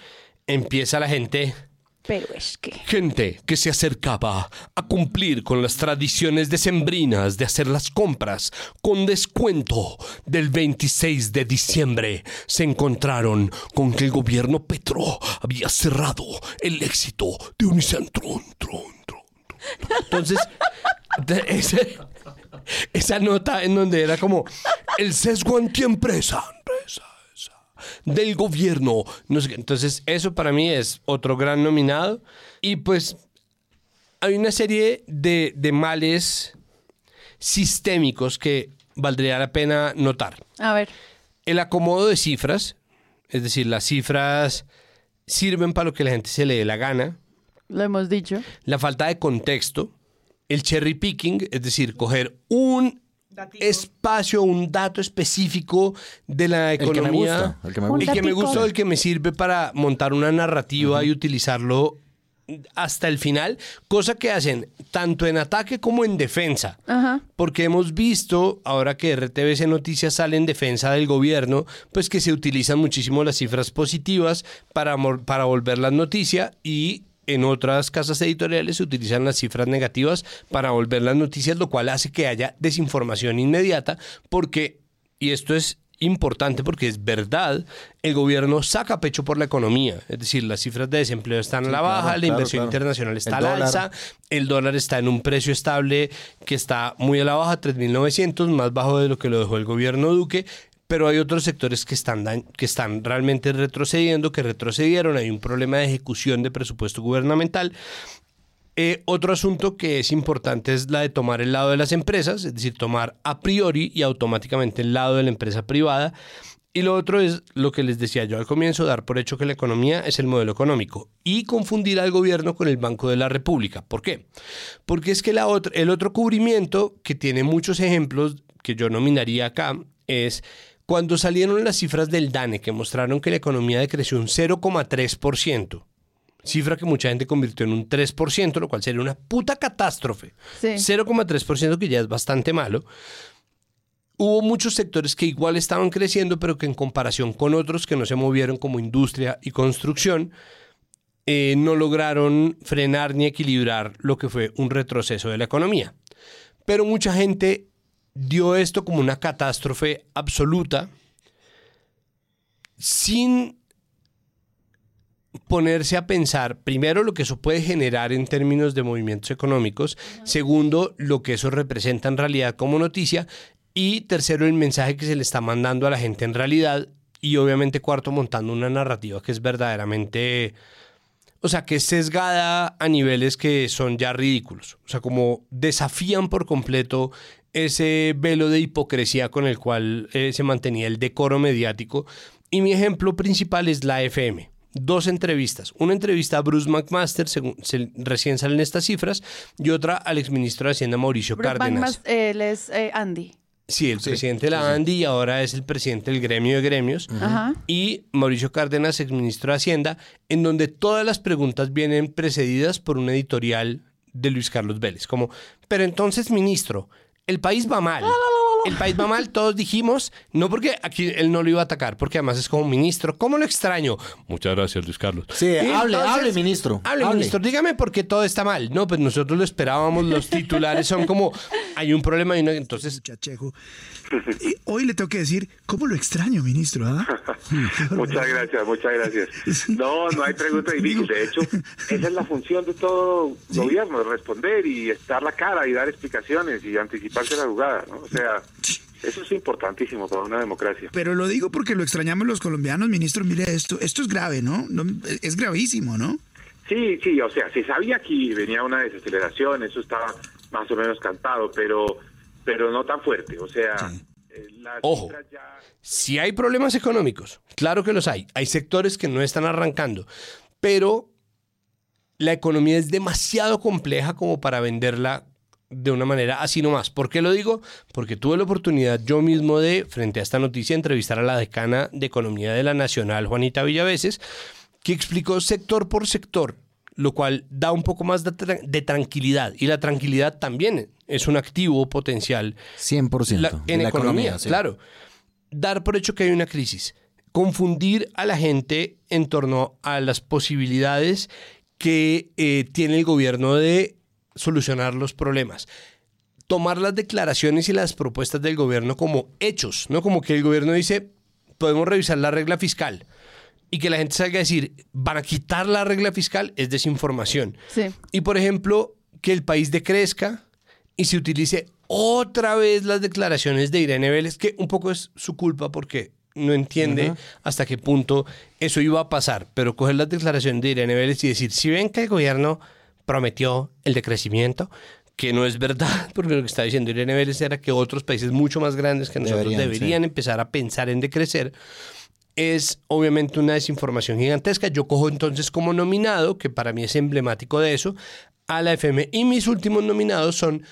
empieza la gente... Pero es que... Gente que se acercaba a cumplir con las tradiciones decembrinas de hacer las compras con descuento del 26 de diciembre se encontraron con que el gobierno Petro había cerrado el éxito de Unicentro. Tron, tron, tron. Entonces, ese- esa nota en donde era como el sesgo antiempresa empresa, esa, del gobierno. No sé qué. Entonces, eso para mí es otro gran nominado. Y pues hay una serie de, de males sistémicos que valdría la pena notar. A ver. El acomodo de cifras, es decir, las cifras sirven para lo que la gente se le dé la gana. Lo hemos dicho. La falta de contexto, el cherry picking, es decir, coger un espacio, un dato específico de la economía. el que me El gusta. que me datico. gusta o el que me sirve para montar una narrativa y utilizarlo hasta el final, cosa que hacen tanto en ataque como en defensa. Ajá. Porque hemos visto, ahora que RTBC Noticias sale en defensa del gobierno, pues que se utilizan muchísimo las cifras positivas para, para volverlas noticia y en otras casas editoriales se utilizan las cifras negativas para volver las noticias, lo cual hace que haya desinformación inmediata porque, y esto es importante porque es verdad, el gobierno saca pecho por la economía, es decir, las cifras de desempleo están a la Sí, baja, claro, la inversión claro. internacional está El a la dólar. alza, el dólar está en un precio estable que está muy a la baja, 3.900, más bajo de lo que lo dejó el gobierno Duque, pero hay otros sectores que están, que están realmente retrocediendo, que retrocedieron, hay un problema de ejecución de presupuesto gubernamental. Eh, otro asunto que es importante es la de tomar el lado de las empresas, es decir, tomar a priori y automáticamente el lado de la empresa privada. Y lo otro es lo que les decía yo al comienzo, dar por hecho que la economía es el modelo económico y confundir al gobierno con el Banco de la República. ¿Por qué? Porque es que la otra, el otro cubrimiento, que tiene muchos ejemplos que yo nominaría acá es cuando salieron las cifras del DANE que mostraron que la economía decreció un 0,3%, cifra que mucha gente convirtió en un 3%, lo cual sería una puta catástrofe. Sí. 0,3% que ya es bastante malo. Hubo muchos sectores que igual estaban creciendo, pero que en comparación con otros que no se movieron como industria y construcción, eh, no lograron frenar ni equilibrar lo que fue un retroceso de la economía. Pero mucha gente dio esto como una catástrofe absoluta sin ponerse a pensar, primero, lo que eso puede generar en términos de movimientos económicos, segundo, lo que eso representa en realidad como noticia, y tercero, el mensaje que se le está mandando a la gente en realidad, y obviamente cuarto, montando una narrativa que es verdaderamente, o sea, que es sesgada a niveles que son ya ridículos, o sea, como desafían por completo ese velo de hipocresía con el cual eh, se mantenía el decoro mediático. Y mi ejemplo principal es la FM dos entrevistas. Una entrevista a Bruce McMaster, según se- recién salen estas cifras, y otra al exministro de Hacienda Mauricio Bruce Cárdenas. Él es eh, Andy. Sí, el presidente de la ANDI y ahora es el presidente del gremio de gremios. Ajá. Y Mauricio Cárdenas, exministro de Hacienda, en donde todas las preguntas vienen precedidas por un editorial de Luis Carlos Vélez. Como, pero entonces, ministro, el país va mal. El país va mal, todos dijimos, no porque aquí él no lo iba a atacar, porque además es como ministro. ¿Cómo lo extraño? Muchas gracias, Luis Carlos. Sí, hable, hable, ministro. Hable, hable. ministro, dígame por qué todo está mal. No, pues nosotros lo esperábamos, los titulares son como, hay un problema y no, entonces... Chachejo. Y hoy le tengo que decir, ¿cómo lo extraño, ministro? ah? Muchas gracias, muchas gracias. No, no hay pregunta difícil. De hecho, esa es la función de todo gobierno, responder y estar la cara y dar explicaciones y anticiparse la jugada, ¿no? O sea, eso es importantísimo para una democracia. Pero lo digo porque lo extrañamos los colombianos, ministro. Mire esto, esto es grave, ¿no? No, es gravísimo, ¿no? Sí, sí, o sea, se sabía que venía una desaceleración, eso estaba más o menos cantado, pero, pero no tan fuerte. O sea, eh, las Ojo, ya- si hay problemas económicos, claro que los hay. Hay sectores que no están arrancando, pero la economía es demasiado compleja como para venderla de una manera así nomás. ¿Por qué lo digo? Porque tuve la oportunidad yo mismo de, frente a esta noticia, entrevistar a la decana de Economía de la Nacional, Juanita Villaveses, que explicó sector por sector, lo cual da un poco más de, tra- de tranquilidad. Y la tranquilidad también es un activo potencial 100% la- en la economía, economía, sí. claro. Dar por hecho que hay una crisis. Confundir a la gente en torno a las posibilidades que eh, tiene el gobierno de solucionar los problemas. Tomar las declaraciones y las propuestas del gobierno como hechos, ¿no? Como que el gobierno dice, podemos revisar la regla fiscal. Y que la gente salga a decir, van a quitar la regla fiscal, es desinformación. Sí. Y por ejemplo, que el país decrezca y se utilice otra vez las declaraciones de Irene Vélez, que un poco es su culpa porque no entiende hasta qué punto eso iba a pasar, pero coger las declaraciones de Irene Vélez y decir, si ven que el gobierno prometió el decrecimiento, que no es verdad, porque lo que está diciendo Irene Vélez era que otros países mucho más grandes que nosotros Deberían, deberían, sí. empezar a pensar en decrecer, es obviamente una desinformación gigantesca. Yo cojo entonces como nominado, que para mí es emblemático de eso, a la FM. Y mis últimos nominados son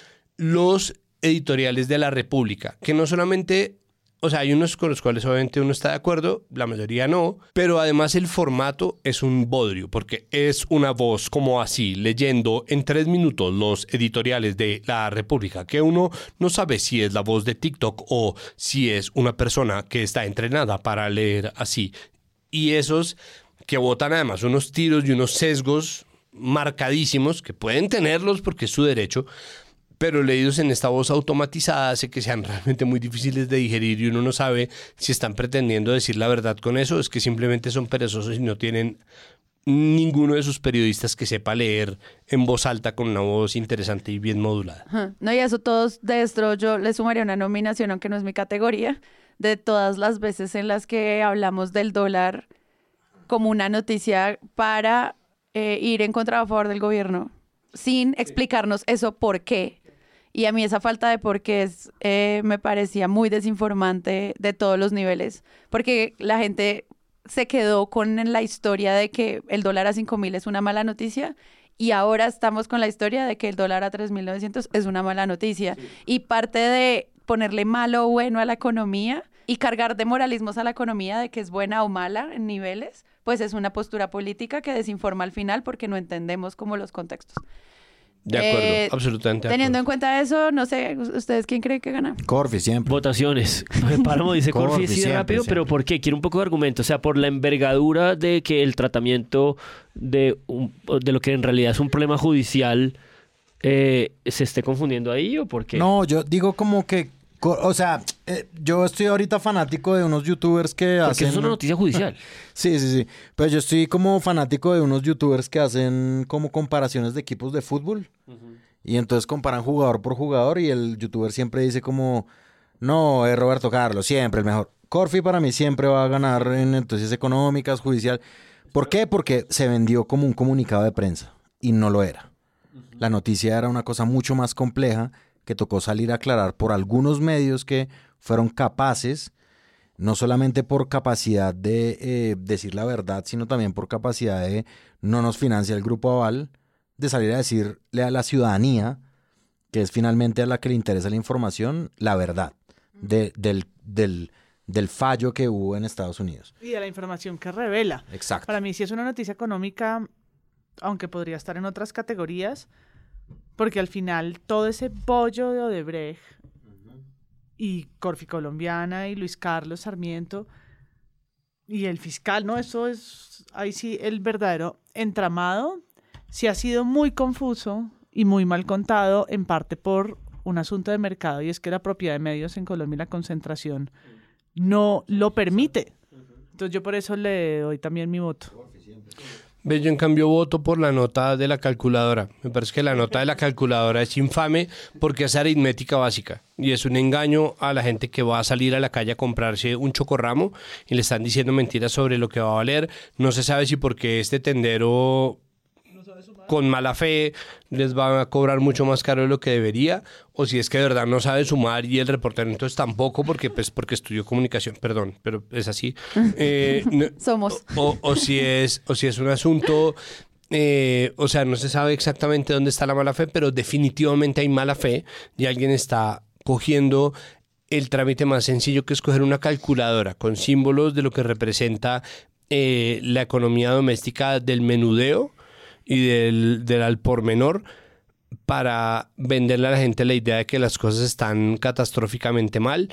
los editoriales de la República, que no solamente, o sea, hay unos con los cuales obviamente uno está de acuerdo, la mayoría no, pero además el formato es un bodrio, porque es una voz como así, leyendo en tres minutos los editoriales de la República, que uno no sabe si es la voz de TikTok o si es una persona que está entrenada para leer así. Y esos que votan además unos tiros y unos sesgos marcadísimos, que pueden tenerlos porque es su derecho, pero leídos en esta voz automatizada hace que sean realmente muy difíciles de digerir y uno no sabe si están pretendiendo decir la verdad con eso, es que simplemente son perezosos y no tienen ninguno de sus periodistas que sepa leer en voz alta con una voz interesante y bien modulada. Ajá. No, y a eso todos de esto yo le sumaría una nominación, aunque no es mi categoría, de todas las veces en las que hablamos del dólar como una noticia para eh, ir en contra o a favor del gobierno, sin explicarnos eso por qué. Y a mí esa falta de por qué es, eh, me parecía muy desinformante de todos los niveles, porque la gente se quedó con la historia de que el dólar a 5 mil es una mala noticia y ahora estamos con la historia de que el dólar a 3.900 es una mala noticia. Y parte de ponerle malo o bueno a la economía y cargar de moralismos a la economía de que es buena o mala en niveles, pues es una postura política que desinforma al final porque no entendemos como los contextos. De acuerdo, Eh, absolutamente. de Teniendo en cuenta eso, no sé, ¿ustedes quién cree que gana? Corfi siempre. Votaciones. Páramo dice Corfi, sí, siempre, rápido, pero. ¿por qué? Quiero un poco de argumento. O sea, por la envergadura de que el tratamiento de, un- de lo que en realidad es un problema judicial eh, se esté confundiendo ahí o por qué? No, yo digo como que, o sea, eh, yo estoy ahorita fanático de unos youtubers que Porque hacen... eso es una noticia judicial. Sí, sí, sí. Pero yo estoy como fanático de unos youtubers que hacen como comparaciones de equipos de fútbol. Y entonces comparan jugador por jugador y el youtuber siempre dice como, no, es Roberto Carlos, siempre el mejor. Corfi para mí siempre va a ganar en noticias económicas, judicial. ¿Por qué? Porque se vendió como un comunicado de prensa y no lo era. La noticia era una cosa mucho más compleja que tocó salir a aclarar por algunos medios que fueron capaces, no solamente por capacidad de eh, decir la verdad, sino también por capacidad de no nos financia el grupo Aval, de salir a decirle a la ciudadanía, que es finalmente a la que le interesa la información, la verdad de- del, del, del fallo que hubo en Estados Unidos. Y de la información que revela. Exacto. Para mí sí es una noticia económica, aunque podría estar en otras categorías, porque al final todo ese pollo de Odebrecht y Corfi Colombiana y Luis Carlos Sarmiento y el fiscal, no, eso es, ahí sí, el verdadero entramado, sí ha sido muy confuso y muy mal contado, en parte por un asunto de mercado, y es que la propiedad de medios en Colombia y la concentración no lo permite. Entonces yo por eso le doy también mi voto. Ve, Yo en cambio voto por la nota de la calculadora. Me parece que la nota de la calculadora es infame porque es aritmética básica y es un engaño a la gente que va a salir a la calle a comprarse un chocorramo y le están diciendo mentiras sobre lo que va a valer. No se sabe si porque este tendero con mala fe les va a cobrar mucho más caro de lo que debería o si es que de verdad no sabe sumar y el reportero entonces tampoco porque pues porque estudió comunicación perdón pero es así Eh, no- Somos. o, o si es o si es un asunto eh, o sea no se sabe exactamente dónde está la mala fe pero definitivamente hay mala fe y alguien está cogiendo el trámite más sencillo que es coger una calculadora con símbolos de lo que representa eh, la economía doméstica del menudeo y del, del al por menor para venderle a la gente la idea de que las cosas están catastróficamente mal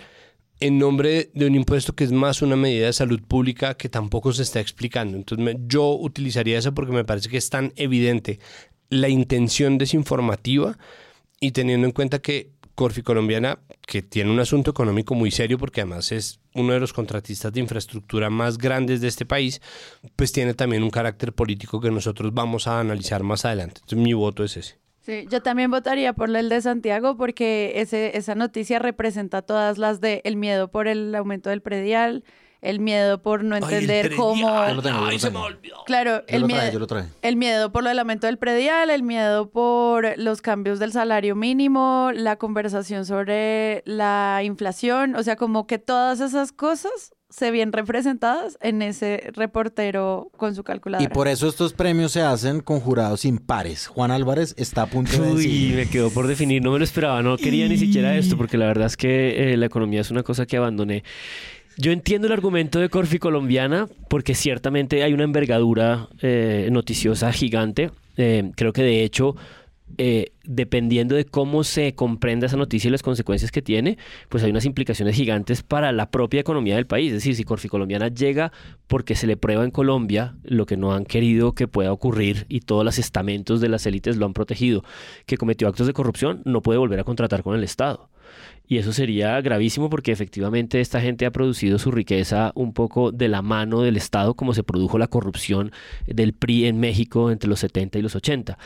en nombre de un impuesto que es más una medida de salud pública que tampoco se está explicando. Entonces yo utilizaría eso porque me parece que es tan evidente la intención desinformativa y teniendo en cuenta que Corfi Colombiana, que tiene un asunto económico muy serio porque además es uno de los contratistas de infraestructura más grandes de este país, pues tiene también un carácter político que nosotros vamos a analizar más adelante. Entonces mi voto es ese. Sí, yo también votaría por el de Santiago porque ese, esa noticia representa todas las de el miedo por el aumento del predial, el miedo por no entender cómo... Yo lo tengo, yo lo tengo. Claro, Yo el miedo, traje, yo lo traje. el miedo por lo del aumento del predial, el miedo por los cambios del salario mínimo, la conversación sobre la inflación, o sea, como que todas esas cosas se ven representadas en ese reportero con su calculadora. Y por eso estos premios se hacen con jurados impares. Juan Álvarez está a punto de Uy, decir. me quedó por definir, no me lo esperaba, no quería ni siquiera esto, porque la verdad es que eh, la economía es una cosa que abandoné. Yo entiendo el argumento de Corfi Colombiana, porque ciertamente hay una envergadura eh, noticiosa gigante. Eh, creo que de hecho, eh, dependiendo de cómo se comprenda esa noticia y las consecuencias que tiene, pues hay unas implicaciones gigantes para la propia economía del país. Es decir, si Corfi Colombiana llega porque se le prueba en Colombia lo que no han querido que pueda ocurrir y todos los estamentos de las élites lo han protegido, que cometió actos de corrupción, no puede volver a contratar con el Estado. Y eso sería gravísimo porque efectivamente esta gente ha producido su riqueza un poco de la mano del Estado, como se produjo la corrupción del PRI en México entre los 70 y los 80.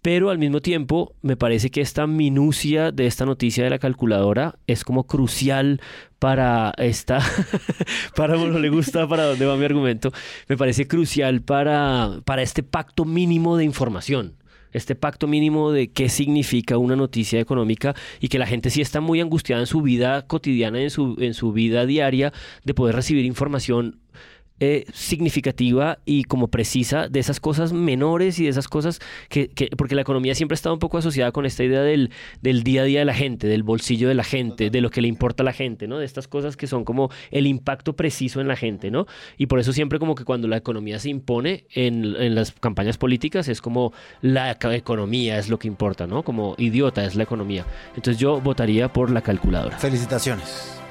Pero al mismo tiempo, me parece que esta minucia de esta noticia de la calculadora es como crucial para esta, para no le gusta para dónde va mi argumento, me parece crucial para, para este pacto mínimo de información este pacto mínimo de qué significa una noticia económica y que la gente sí está muy angustiada en su vida cotidiana, en su, en su vida diaria, de poder recibir información eh, significativa y como precisa de esas cosas menores y de esas cosas que, que- porque la economía siempre ha estado un poco asociada con esta idea del, del día a día de la gente, del bolsillo de la gente, de lo que le importa a la gente, ¿no? De estas cosas que son como el impacto preciso en la gente, ¿no? Y por eso siempre como que cuando la economía se impone en, en las campañas políticas es como la economía es lo que importa, ¿no? Como idiota es la economía. Entonces yo votaría por la calculadora. Felicitaciones.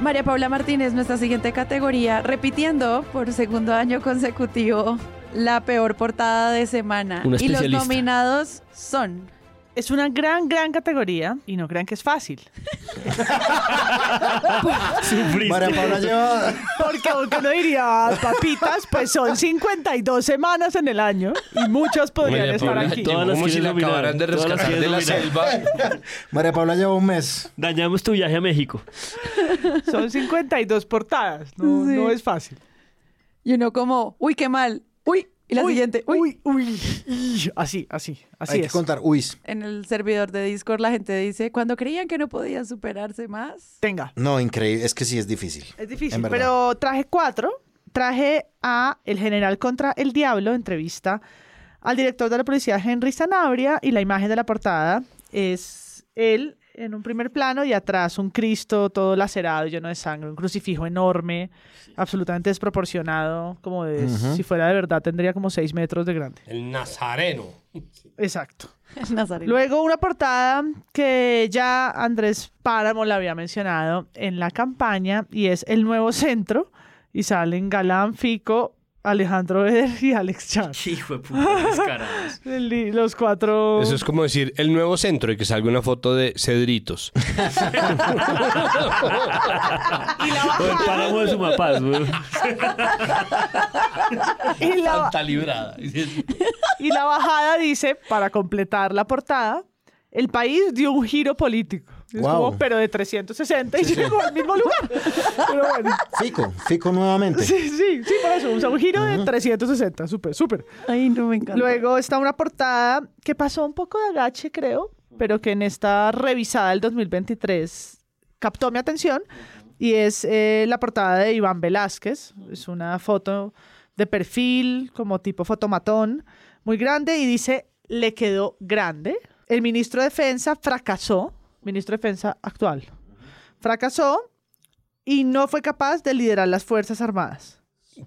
María Paula Martínez, nuestra siguiente categoría, repitiendo por segundo año consecutivo la peor portada de semana. Una y los nominados son Es una gran, gran categoría y no crean que es fácil. María Paula lleva... Porque aunque uno diría papitas, pues son 52 semanas en el año y muchas podrían María estar Paula, aquí. llegó como si la acabaran de Todas las rescatar de la quieres selva. María Paula lleva un mes. Dañamos tu viaje a México. Son 52 portadas, no, Sí. no es fácil. Y uno como, uy, qué mal. Uy, y la Uy, siguiente, uy, uy, Así, así, así Hay es. que contar. Uy, En el servidor de Discord la gente dice, cuando creían que no podían superarse más. Tenga. no, increíble. Es que sí es difícil. Es difícil, pero traje cuatro. Traje a El General contra el Diablo, entrevista al director de la policía Henry Sanabria y la imagen de la portada es él en un primer plano y atrás un Cristo todo lacerado, lleno de sangre, un crucifijo enorme, absolutamente desproporcionado, como de, si fuera de verdad tendría como seis metros de grande. El nazareno. Exacto. Nazareno. Luego una portada que ya Andrés Páramo la había mencionado en la campaña y es el nuevo centro y salen Galán, Fico, Alejandro Eder y Alex Chan. Hijo de puta, descarados. Los cuatro... Eso es como decir el nuevo centro y que salga una foto de Cedritos. O el páramo de Sumapaz, güey. y, la, librada. y la bajada dice, para completar la portada, el país dio un giro político. Es Wow. como, pero de 360 y Sí, sí. llegó al mismo lugar. Pero bueno. Fico, Fico nuevamente. Sí, sí, sí, por eso. O sea, un giro de 360. Súper, súper. Ay, no me encanta. Luego está una portada que pasó un poco de agache, creo, pero que en esta revisada del 2023 captó mi atención. Y es eh, la portada de Iván Velázquez. Es una foto de perfil, como tipo fotomatón, muy grande. Y dice, le quedó grande. El ministro de Defensa fracasó, ministro de Defensa actual, fracasó y no fue capaz de liderar las Fuerzas Armadas.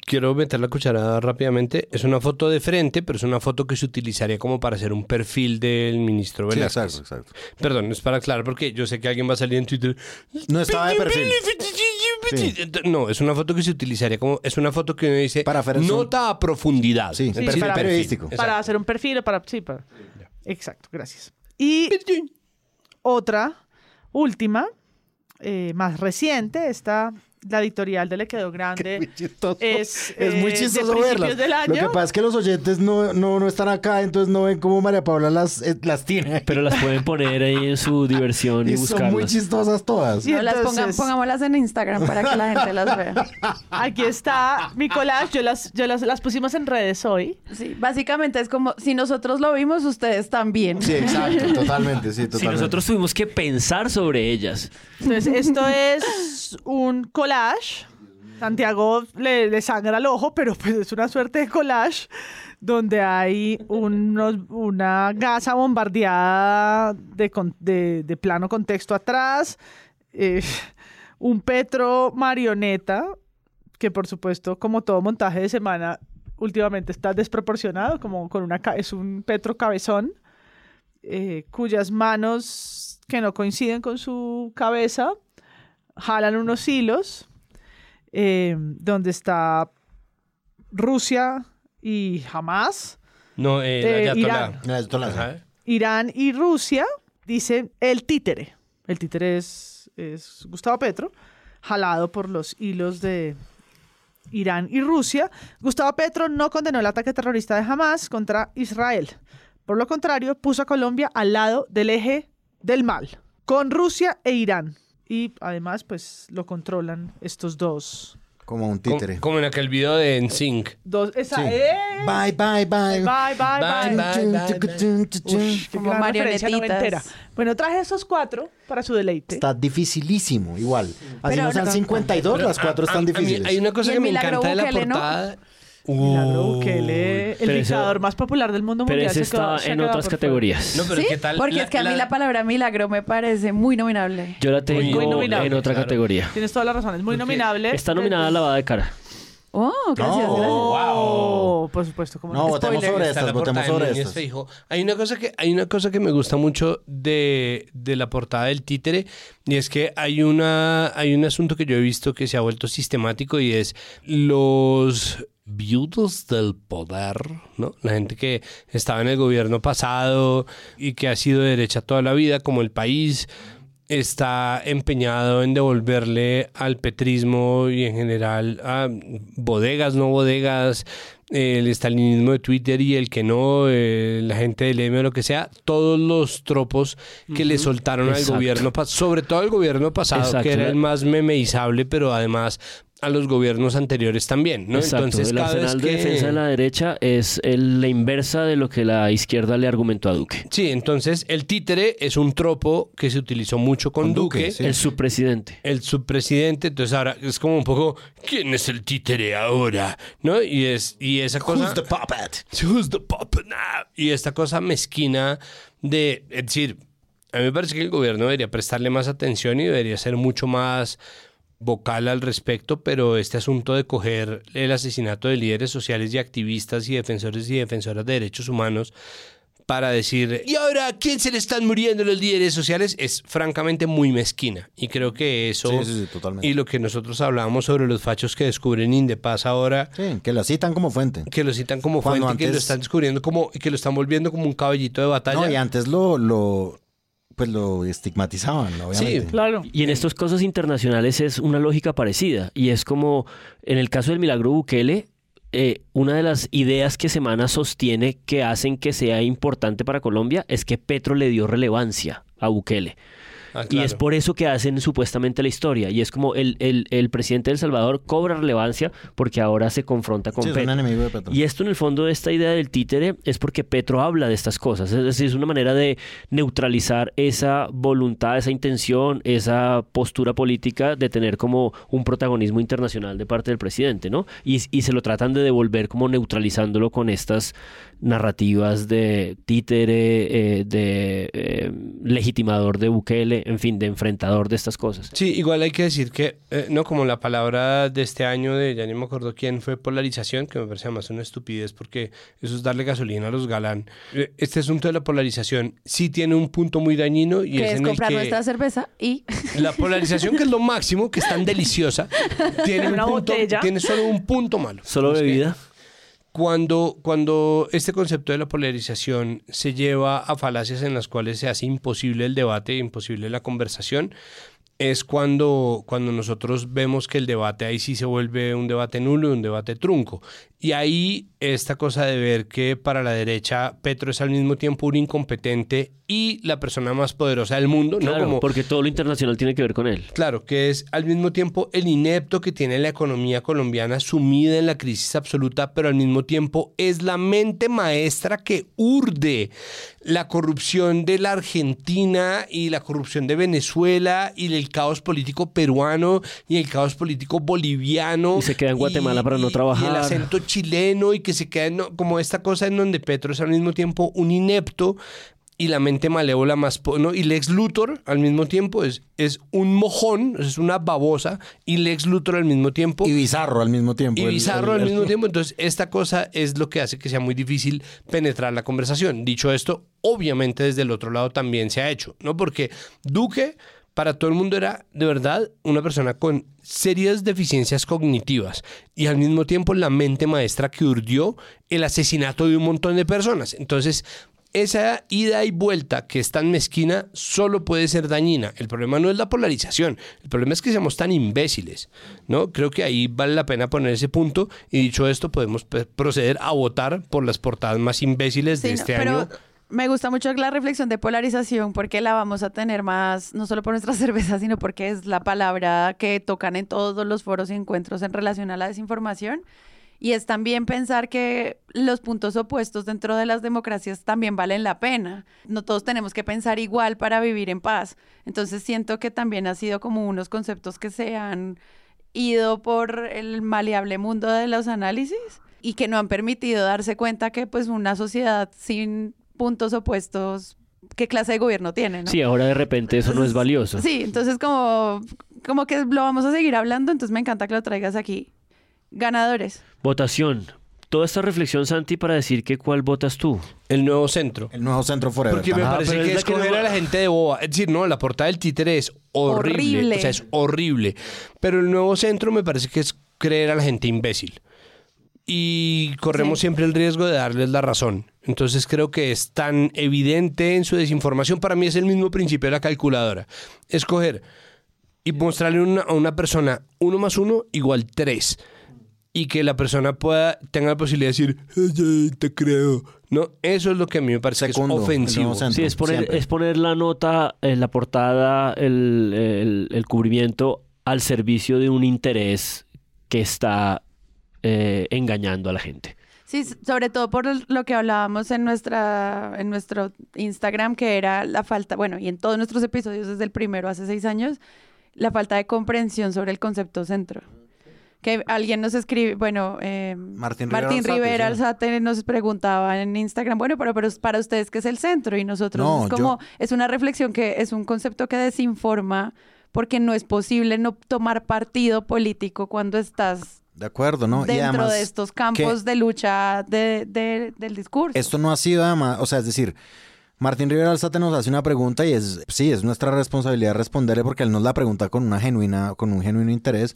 Quiero meter la cucharada rápidamente. Es una foto de frente, pero es una foto que se utilizaría como para hacer un perfil del ministro Sí, Velázquez. exacto, exacto. Perdón, es para aclarar porque yo sé que alguien va a salir en Twitter. No estaba de perfil. No, es una foto que se utilizaría como. Es una foto que uno dice. Para hacer un- nota a profundidad. Sí, El perfil de periodístico. Para hacer un perfil o para... Sí, para... Exacto, gracias. Y otra, última, eh, más reciente, esta, la editorial de Le Quedó Grande. Es, Es muy eh, chistoso de del año. Lo que pasa es que los oyentes no, no, no están acá, entonces no ven cómo María Paula las, eh, las tiene. Pero las pueden poner ahí en su diversión y, Y son muy buscarlas. chistosas todas. Y No, las pongan- pongámoslas en Instagram para que la gente las vea. Aquí está mi collage, yo las, yo las, las pusimos en redes hoy. Sí, básicamente es como, si nosotros lo vimos, ustedes también. Sí, exacto, totalmente, sí, Si totalmente. nosotros tuvimos que pensar sobre ellas. Entonces, esto es un collage. Santiago le, le sangra el ojo, pero pues es una suerte de collage donde hay unos- una gasa bombardeada de, plano contexto atrás, eh, un Petro marioneta, que por supuesto, como todo montaje de semana, últimamente está desproporcionado, como con una es un Petro cabezón, eh, cuyas manos que no coinciden con su cabeza jalan unos hilos eh, donde está Rusia y Hamas, No, eh, Eh, la Irán. La. Irán y Rusia, dice el títere. El títere es, es Gustavo Petro, jalado por los hilos de Irán y Rusia. Gustavo Petro no condenó el ataque terrorista de Hamas contra Israel. Por lo contrario, puso a Colombia al lado del eje del mal, con Rusia e Irán. Y además, pues lo controlan estos dos Como un títere. como en aquel video de NSYNC. Dos, esa, Sí. ¡eh! Bye, bye, bye. Bye, bye, bye. Bye, bye, bye, bye. Ush, qué Como marionetitas. Bueno, traje esos cuatro para su deleite. Está dificilísimo, igual. Así Pero no sean no. 52, Pero las cuatro a- están a- a mí difíciles. hay una cosa que me encanta de la portada. Uh, Bukele, el Pero eso- dictador más popular del mundo Pero mundial. ese se quedó- está se en otras categorías. No, pero ¿Sí? ¿qué tal? Porque la- es que a mí la- la palabra milagro me parece muy nominable. Yo la Muy tengo nominable. en otra Claro. categoría. Tienes toda la razón, es muy nominable. Está nominada a lavada de cara. Oh, gracias, No. gracias. Oh, por supuesto. Como No, votemos sobre estas, votemos sobre estas. Hay una cosa que hay una cosa que me gusta mucho de, de la portada del títere y es que hay una hay un asunto que yo he visto que se ha vuelto sistemático y es los viudos del poder, ¿no? La gente que estaba en el gobierno pasado y que ha sido de derecha toda la vida, como el país está empeñado en devolverle al petrismo y en general a bodegas, no bodegas, el estalinismo de Twitter y el que no, eh, la gente del M o lo que sea, todos los tropos que le soltaron al gobierno, sobre todo al gobierno pasado, Exacto. que era el más memeizable, pero además a los gobiernos anteriores también, ¿no? Exacto. Entonces, el cada vez arsenal de defensa de la derecha es el- la inversa de lo que la izquierda le argumentó a Duque. Sí, entonces el títere es un tropo que se utilizó mucho con, Con Duque, Duque, sí. El subpresidente. el subpresidente, entonces ahora es como un poco ¿quién es el títere ahora? ¿No? Y es y esa cosa Who's the puppet? Who's the puppet now? Y esta cosa mezquina de es decir, a mí me parece que el gobierno debería prestarle más atención y debería ser mucho más vocal al respecto, pero este asunto de coger el asesinato de líderes sociales y activistas y defensores y defensoras de derechos humanos para decir, ¿y ahora a quién se le están muriendo los líderes sociales? Es francamente muy mezquina. Y creo que eso... Sí, sí, sí, totalmente. Y lo que nosotros hablábamos sobre los fachos que descubren Indepaz ahora, Sí, que la citan como fuente. que lo citan como Cuando fuente, y que lo antes- están descubriendo como, que lo están volviendo como un caballito de batalla. No, y antes lo, lo, pues lo estigmatizaban, obviamente. Sí, Claro. Y en estas cosas internacionales es una lógica parecida. Y es como, en el caso del milagro Bukele, eh, una de las ideas que Semana sostiene que hacen que sea importante para Colombia es que Petro le dio relevancia a Bukele. Ah, Y es por eso que hacen supuestamente la historia. Y es como el, el- el presidente de El Salvador cobra relevancia porque ahora se confronta con Sí, es un Petro. enemigo de Petro. Y esto en el fondo de esta idea del títere es porque Petro habla de estas cosas. Es decir, es una manera de neutralizar esa voluntad, esa intención, esa postura política de tener como un protagonismo internacional de parte del presidente, ¿no? Y, y se lo tratan de devolver como neutralizándolo con estas narrativas de títere, eh, de eh, legitimador de Bukele, en fin, de enfrentador de estas cosas. Sí, igual hay que decir que, eh, no como la palabra de este año de, ya ni me acuerdo quién fue polarización, que me parece más una estupidez porque eso es darle gasolina a los galán. Eh, Este asunto de la polarización sí tiene un punto muy dañino y que es, es en el comprar que nuestra cerveza y la polarización, que es lo máximo, que es tan deliciosa, tiene, un Una punto, botella. tiene solo un punto malo. Solo que bebida. Cuando, cuando este concepto de la polarización se lleva a falacias en las cuales se hace imposible el debate, imposible la conversación, es cuando, cuando nosotros vemos que el debate ahí sí se vuelve un debate nulo y un debate trunco. Y ahí esta cosa de ver que para la derecha Petro es al mismo tiempo un incompetente y la persona más poderosa del mundo, ¿no? Como, porque todo lo internacional tiene que ver con él. Claro, que es al mismo tiempo el inepto que tiene la economía colombiana sumida en la crisis absoluta, pero al mismo tiempo es la mente maestra que urde la corrupción de la Argentina y la corrupción de Venezuela y el caos político peruano y el caos político boliviano. Y se queda en Guatemala para no trabajar. Y el acento chileno y que se queda en- como esta cosa en donde Petro es al mismo tiempo un inepto y la mente malévola más... ¿no? Y Lex Luthor al mismo tiempo es, es un mojón, es una babosa, y Lex Luthor al mismo tiempo... Y bizarro al mismo tiempo. Y El- bizarro el- al mismo tiempo. Entonces, esta cosa es lo que hace que sea muy difícil penetrar la conversación. Dicho esto, obviamente desde el otro lado también se ha hecho, ¿no? Porque Duque, para todo el mundo, era de verdad una persona con serias deficiencias cognitivas y al mismo tiempo la mente maestra que urdió el asesinato de un montón de personas. Entonces, esa ida y vuelta que es tan mezquina solo puede ser dañina. El problema no es la polarización, el problema es que seamos tan imbéciles, ¿no? Creo que ahí vale la pena poner ese punto y dicho esto podemos pe- proceder a votar por las portadas más imbéciles de no, este pero año. Me gusta mucho la reflexión de polarización porque la vamos a tener más, no solo por nuestra cerveza, sino porque es la palabra que tocan en todos los foros y encuentros en relación a la desinformación. Y es también pensar que los puntos opuestos dentro de las democracias también valen la pena. No todos tenemos que pensar igual para vivir en paz. Entonces siento que también ha sido como unos conceptos que se han ido por el maleable mundo de los análisis y que no han permitido darse cuenta que pues una sociedad sin puntos opuestos, ¿qué clase de gobierno tiene? ¿no? Sí, ahora de repente eso no es valioso. Sí, entonces como, como que lo vamos a seguir hablando, entonces me encanta que lo traigas aquí. Ganadores. Votación. Toda esta reflexión, Santi, para decir que cuál votas tú. El nuevo centro. El nuevo centro forever. Porque me Ajá, parece que es que escoger no- a la gente de boba. Es decir, no, la portada del títere es horrible. Horrible. O sea, es horrible. Pero el nuevo centro me parece que es creer a la gente imbécil. Y corremos Sí. siempre el riesgo de darles la razón. Entonces creo que es tan evidente en su desinformación. Para mí es el mismo principio de la calculadora. Escoger y mostrarle una- a una persona uno más uno igual tres. Y que la persona pueda, tenga la posibilidad de decir, "Ay, ay, te creo. No, eso es lo que a mí me parece Segundo, que es ofensivo. centro. Sí, es poner, es poner la nota, eh, la portada, el, el- el cubrimiento al servicio de un interés que está eh, engañando a la gente. Sí, sobre todo por lo que hablábamos en nuestra en nuestro Instagram, que era la falta, bueno, y en todos nuestros episodios desde el primero hace seis años, la falta de comprensión sobre el concepto centro. Que alguien nos escribe, bueno, eh, Martín Rivera Martín Alzate, Rivera sí. Alzate nos preguntaba en Instagram, bueno, pero, pero para ustedes, ¿qué es el centro? Y nosotros No, es como, yo- es una reflexión que es un concepto que desinforma porque no es posible no tomar partido político cuando estás De acuerdo, ¿no? y dentro además, de estos campos de lucha de, de- del discurso. Esto no ha sido además, o sea, es decir, Martín Rivera Alzate nos hace una pregunta y es, sí, es nuestra responsabilidad responderle porque él nos la pregunta con una genuina, con un genuino interés.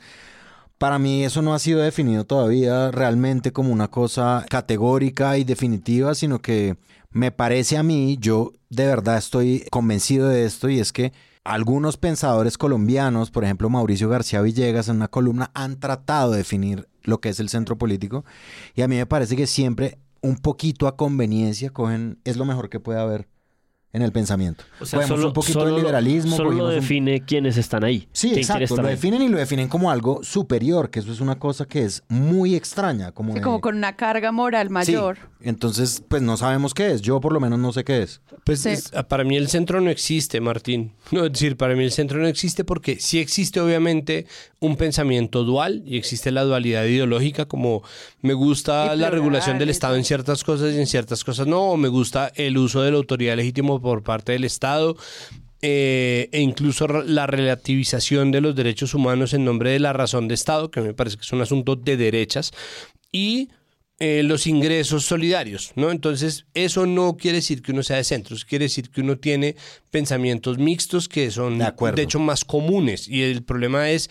Para mí eso no ha sido definido todavía realmente como una cosa categórica y definitiva, sino que me parece a mí, yo de verdad estoy convencido de esto y es que algunos pensadores colombianos, por ejemplo Mauricio García Villegas en una columna, han tratado de definir lo que es el centro político y a mí me parece que siempre un poquito a conveniencia cogen, es lo mejor que puede haber en el pensamiento. O sea, Cogemos solo, un poquito solo de liberalismo. Solo lo cogimos un- define quienes están ahí. Sí, exacto. Lo ahí. definen y lo definen como algo superior, que eso es una cosa que es muy extraña. Como, Sí, de- como con una carga moral Sí, mayor. Entonces, pues no sabemos qué es. Yo por lo menos no sé qué es. Pues Sí. es- para mí el centro no existe, Martín. No, es decir, para mí el centro no existe porque sí existe obviamente un pensamiento dual y existe la dualidad ideológica como me gusta Y la plural, regulación del Estado en ciertas cosas y en ciertas cosas no, o me gusta el uso de la autoridad legítimo por parte del Estado. eh, e incluso la relativización de los derechos humanos en nombre de la razón de Estado, que me parece que es un asunto de derechas, y eh, los ingresos solidarios, ¿no? Entonces, eso no quiere decir que uno sea de centros, quiere decir que uno tiene pensamientos mixtos que son, De acuerdo. hecho, más comunes. Y el problema es,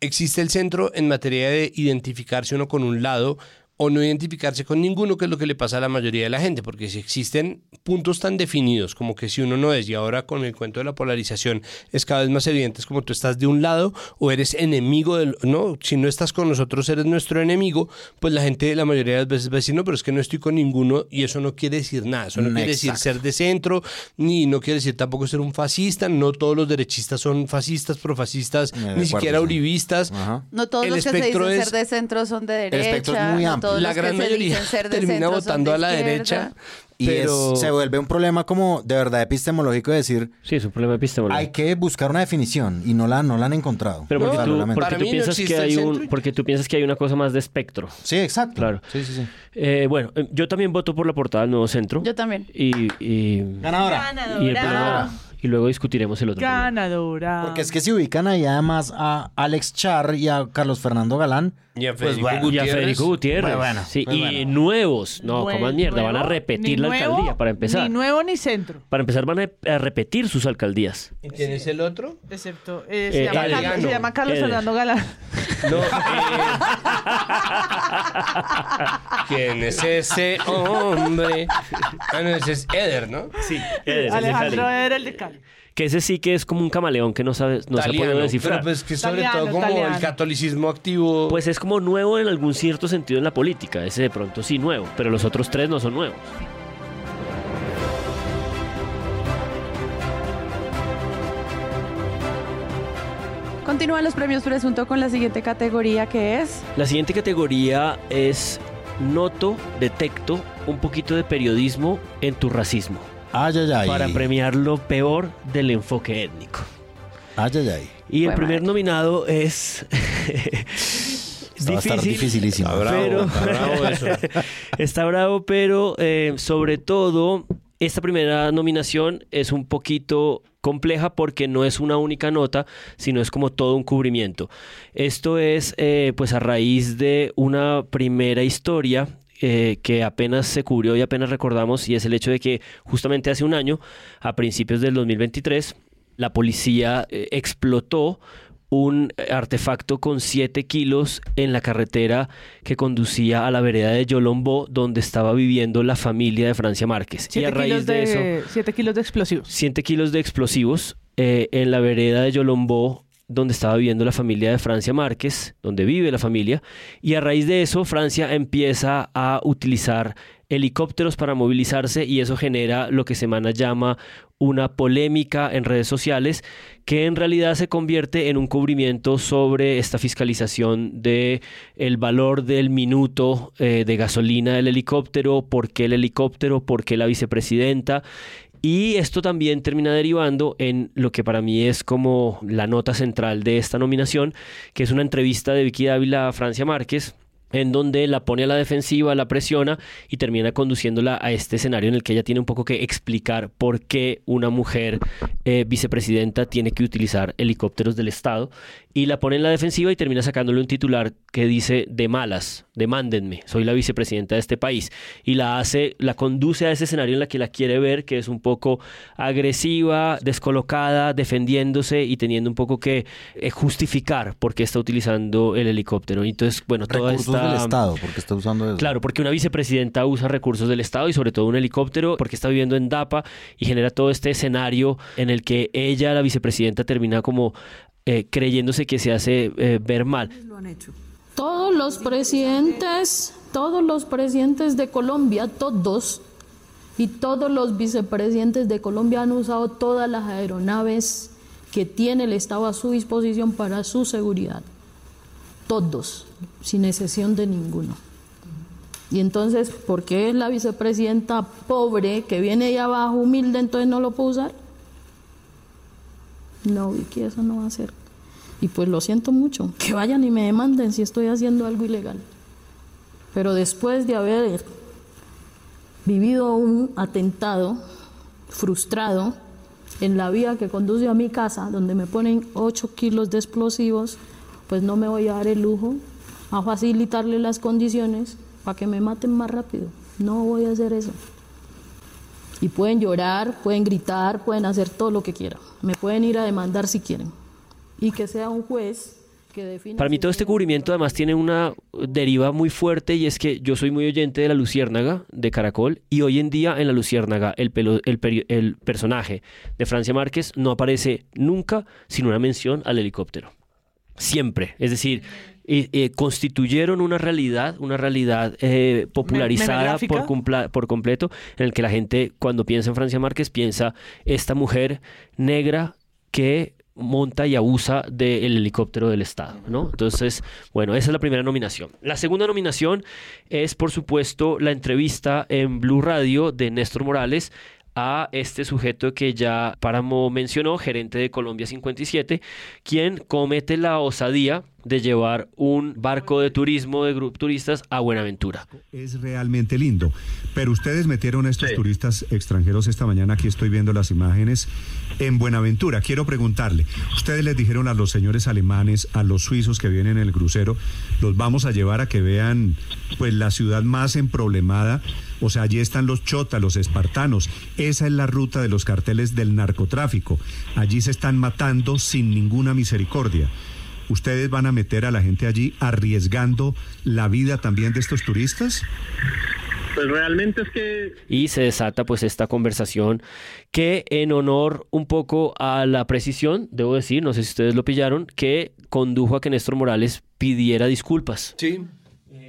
existe el centro en materia de identificarse uno con un lado o no identificarse con ninguno, que es lo que le pasa a la mayoría de la gente, porque si existen puntos tan definidos como que si uno no es, y ahora con el cuento de la polarización es cada vez más evidente, es como tú estás de un lado o eres enemigo del, no, si no estás con nosotros eres nuestro enemigo, pues la gente la mayoría de las veces va a decir, no, pero es que no estoy con ninguno y eso no quiere decir nada, eso no quiere decir ser de centro, ni no quiere decir tampoco ser un fascista, no todos los derechistas son fascistas, profascistas, ni acuerdo, siquiera sí. uribistas. Ajá. No todos El los que se espectro dicen es- ser de centro son de derecha. espectro es muy no amplio. Todos la los que gran se mayoría dicen ser de termina centro son votando de a la izquierda. derecha. Y es- se vuelve un problema como de verdad epistemológico de decir, Sí, es un problema epistemológico. hay que buscar una definición y no la, no la han encontrado. Pero porque No, tú, porque tú no piensas que hay un, porque tú piensas que hay una cosa más de espectro. Sí, exacto. Claro. Sí, sí, sí. Eh, bueno, eh, yo también voto por la portada del nuevo centro. Yo también. Y, y, Ganadora. y, el problema- y luego discutiremos el otro. Ganadora. Porque es que si ubican ahí además a Alex Char y a Carlos Fernando Galán, Y a pues Federico bueno, Y a Gutiérrez. Federico Gutiérrez. Pues bueno, sí, pues y bueno. nuevos. No, Buen- como mierda. Van a nuevo, repetir la nuevo, alcaldía para empezar. Ni nuevo ni centro. Para empezar van a, a repetir sus alcaldías. ¿Y quién es el otro? Excepto. eh, se, Eh, llama Eder. Carlos, se llama Carlos Eder. Fernando Galán. No, eh, ¿Quién es ese hombre? Ah, no, ese es Eder, ¿no? Sí, Eder, Alejandro era el de que ese sí que es como un camaleón que no sabe, no se ha podido descifrar. Pero pues que sobre todo como el catolicismo activo. Pues es como nuevo en algún cierto sentido en la política. Ese de pronto sí nuevo, pero los otros tres no son nuevos. Continúan los premios Presunto con la siguiente categoría que es. La siguiente categoría es Noto, detecto un poquito de periodismo en tu racismo. Ay, ay, ay. Para premiar lo peor del enfoque étnico. Ay, ay, ay. Y el primer nominado es... Esta va a estar dificilísimo. Está bravo, pero- está bravo eso. Está bravo, pero eh, sobre todo, esta primera nominación es un poquito compleja porque no es una única nota, sino es como todo un cubrimiento. Esto es eh, pues a raíz de una primera historia eh, que apenas se cubrió y apenas recordamos y es el hecho de que justamente hace un año, a principios del 2023, la policía eh, explotó un eh, artefacto con 7 kilos en la carretera que conducía a la vereda de Yolombó, donde estaba viviendo la familia de Francia Márquez. y Siete a raíz kilos de, de, eso, siete kilos de explosivos. 7 kilos de explosivos eh, en la vereda de Yolombó, donde estaba viviendo la familia de Francia Márquez, donde vive la familia. Y a raíz de eso, Francia empieza a utilizar helicópteros para movilizarse y eso genera lo que Semana llama una polémica en redes sociales que en realidad se convierte en un cubrimiento sobre esta fiscalización de el valor del minuto eh, de gasolina del helicóptero, por qué el helicóptero, por qué la vicepresidenta y esto también termina derivando en lo que para mí es como la nota central de esta nominación, que es una entrevista de Vicky Dávila a Francia Márquez, en donde la pone a la defensiva, la presiona y termina conduciéndola a este escenario en el que ella tiene un poco que explicar por qué una mujer eh, vicepresidenta tiene que utilizar helicópteros del Estado y la pone en la defensiva y termina sacándole un titular que dice de malas, demándenme, soy la vicepresidenta de este país y la hace, la conduce a ese escenario en la que la quiere ver, que es un poco agresiva, descolocada, defendiéndose y teniendo un poco que eh, justificar por qué está utilizando el helicóptero. Entonces, bueno, toda Recursos esta... del Estado, porque está usando eso. Claro, porque una vicepresidenta usa recursos del Estado y sobre todo un helicóptero porque está viviendo en DAPA y genera todo este escenario en el que ella, la vicepresidenta, termina como eh, creyéndose que se hace eh, ver mal. Todos los presidentes, todos los presidentes de Colombia, todos, y todos los vicepresidentes de Colombia han usado todas las aeronaves que tiene el Estado a su disposición para su seguridad. Todos, sin excepción de ninguno. Y entonces, ¿por qué la vicepresidenta pobre que viene ahí abajo, humilde, entonces no lo puede usar? No, Vicky, eso no va a ser. Y pues lo siento mucho, que vayan y me demanden si estoy haciendo algo ilegal. Pero después de haber vivido un atentado frustrado en la vía que conduce a mi casa, donde me ponen 8 kilos de explosivos, pues no me voy a dar el lujo a facilitarle las condiciones para que me maten más rápido. No voy a hacer eso. Y pueden llorar, pueden gritar, pueden hacer todo lo que quieran. Me pueden ir a demandar si quieren. Y que sea un juez que defina. Para mí todo este cubrimiento además tiene una deriva muy fuerte y es que yo soy muy oyente de la Luciérnaga de Caracol y hoy en día en la Luciérnaga el, pelo- el, peri- el personaje de Francia Márquez no aparece nunca sin una mención al helicóptero. Siempre. Es decir, eh, eh, constituyeron una realidad, una realidad eh, popularizada por, cumpla- por completo, en el que la gente cuando piensa en Francia Márquez piensa esta mujer negra que monta y abusa del helicóptero del Estado, ¿no? Entonces, bueno, esa es la primera nominación. La segunda nominación es, por supuesto, la entrevista en Blue Radio de Néstor Morales a este sujeto que ya Páramo mencionó, gerente de Colombia 57, quien comete la osadía de llevar un barco de turismo de grupo turistas a Buenaventura. Es realmente lindo. Pero ustedes metieron a estos turistas extranjeros esta mañana, aquí estoy viendo las imágenes, en Buenaventura. Quiero preguntarle, ustedes les dijeron a los señores alemanes, a los suizos que vienen en el crucero, los vamos a llevar a que vean pues la ciudad más emproblemada. O sea, allí están los chotas, los espartanos. Esa es la ruta de los carteles del narcotráfico. Allí se están matando sin ninguna misericordia. ¿Ustedes van a meter a la gente allí arriesgando la vida también de estos turistas? Pues realmente es que y se desata pues esta conversación que en honor un poco a la precisión, debo decir, no sé si ustedes lo pillaron, que condujo a que Néstor Morales pidiera disculpas. Sí.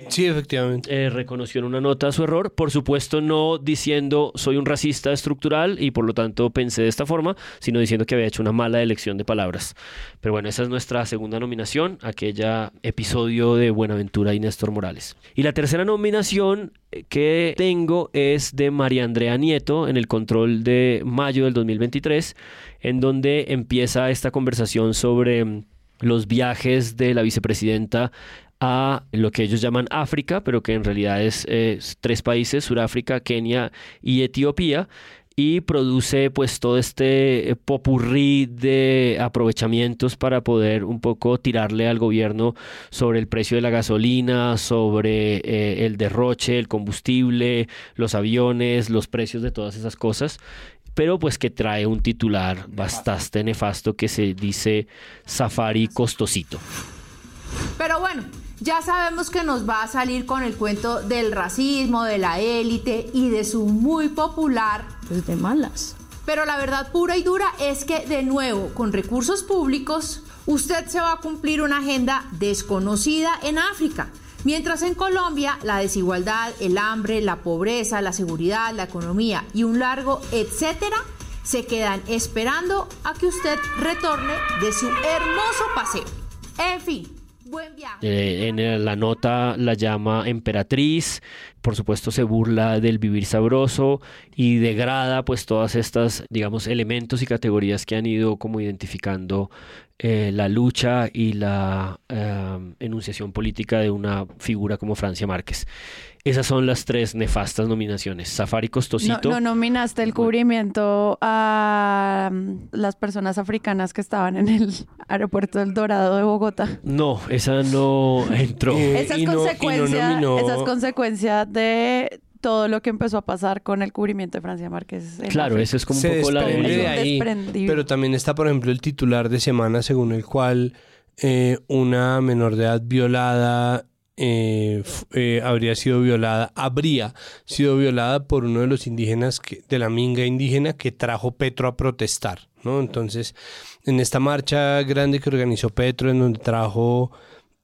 Sí, efectivamente. Eh, reconoció en una nota su error, por supuesto no diciendo soy un racista estructural y por lo tanto pensé de esta forma, sino diciendo que había hecho una mala elección de palabras. Pero bueno, esa es nuestra segunda nominación, aquella episodio de Buenaventura y Néstor Morales. Y la tercera nominación que tengo es de María Andrea Nieto en el control de mayo del 2023, en donde empieza esta conversación sobre mm, los viajes de la vicepresidenta a lo que ellos llaman África, pero que en realidad es, es tres países, Sudáfrica, Kenia y Etiopía, y produce pues todo este popurrí de aprovechamientos para poder un poco tirarle al gobierno sobre el precio de la gasolina, sobre eh, el derroche, el combustible, los aviones, los precios de todas esas cosas pero pues que trae un titular bastante nefasto que se dice Safari costosito. Pero bueno, ya sabemos que nos va a salir con el cuento del racismo, de la élite y de su muy popular... Pues de malas. Pero la verdad pura y dura es que, de nuevo, con recursos públicos, usted se va a cumplir una agenda desconocida en África. Mientras en Colombia la desigualdad, el hambre, la pobreza, la seguridad, la economía y un largo etcétera se quedan esperando a que usted retorne de su hermoso paseo. En fin, eh, en la nota la llama emperatriz, por supuesto se burla del vivir sabroso y degrada pues todas estas, digamos, elementos y categorías que han ido como identificando eh, la lucha y la eh, enunciación política de una figura como Francia Márquez. Esas son las tres nefastas nominaciones. Safari Costosito. No, nominaste el cubrimiento a mm, las personas africanas que estaban en el aeropuerto del Dorado de Bogotá. No, esa no entró. esa, es consecuencia, esa es consecuencia de todo lo que empezó a pasar con el cubrimiento de Francia Márquez. Claro, eso es como un poco la de ahí. Pero también está, por ejemplo, el titular de semana según el cual eh, una menor de edad violada eh, eh, habría sido violada, habría sido violada por uno de los indígenas de la minga indígena que trajo Petro a protestar, ¿no? Entonces, en esta marcha grande que organizó Petro, en donde trajo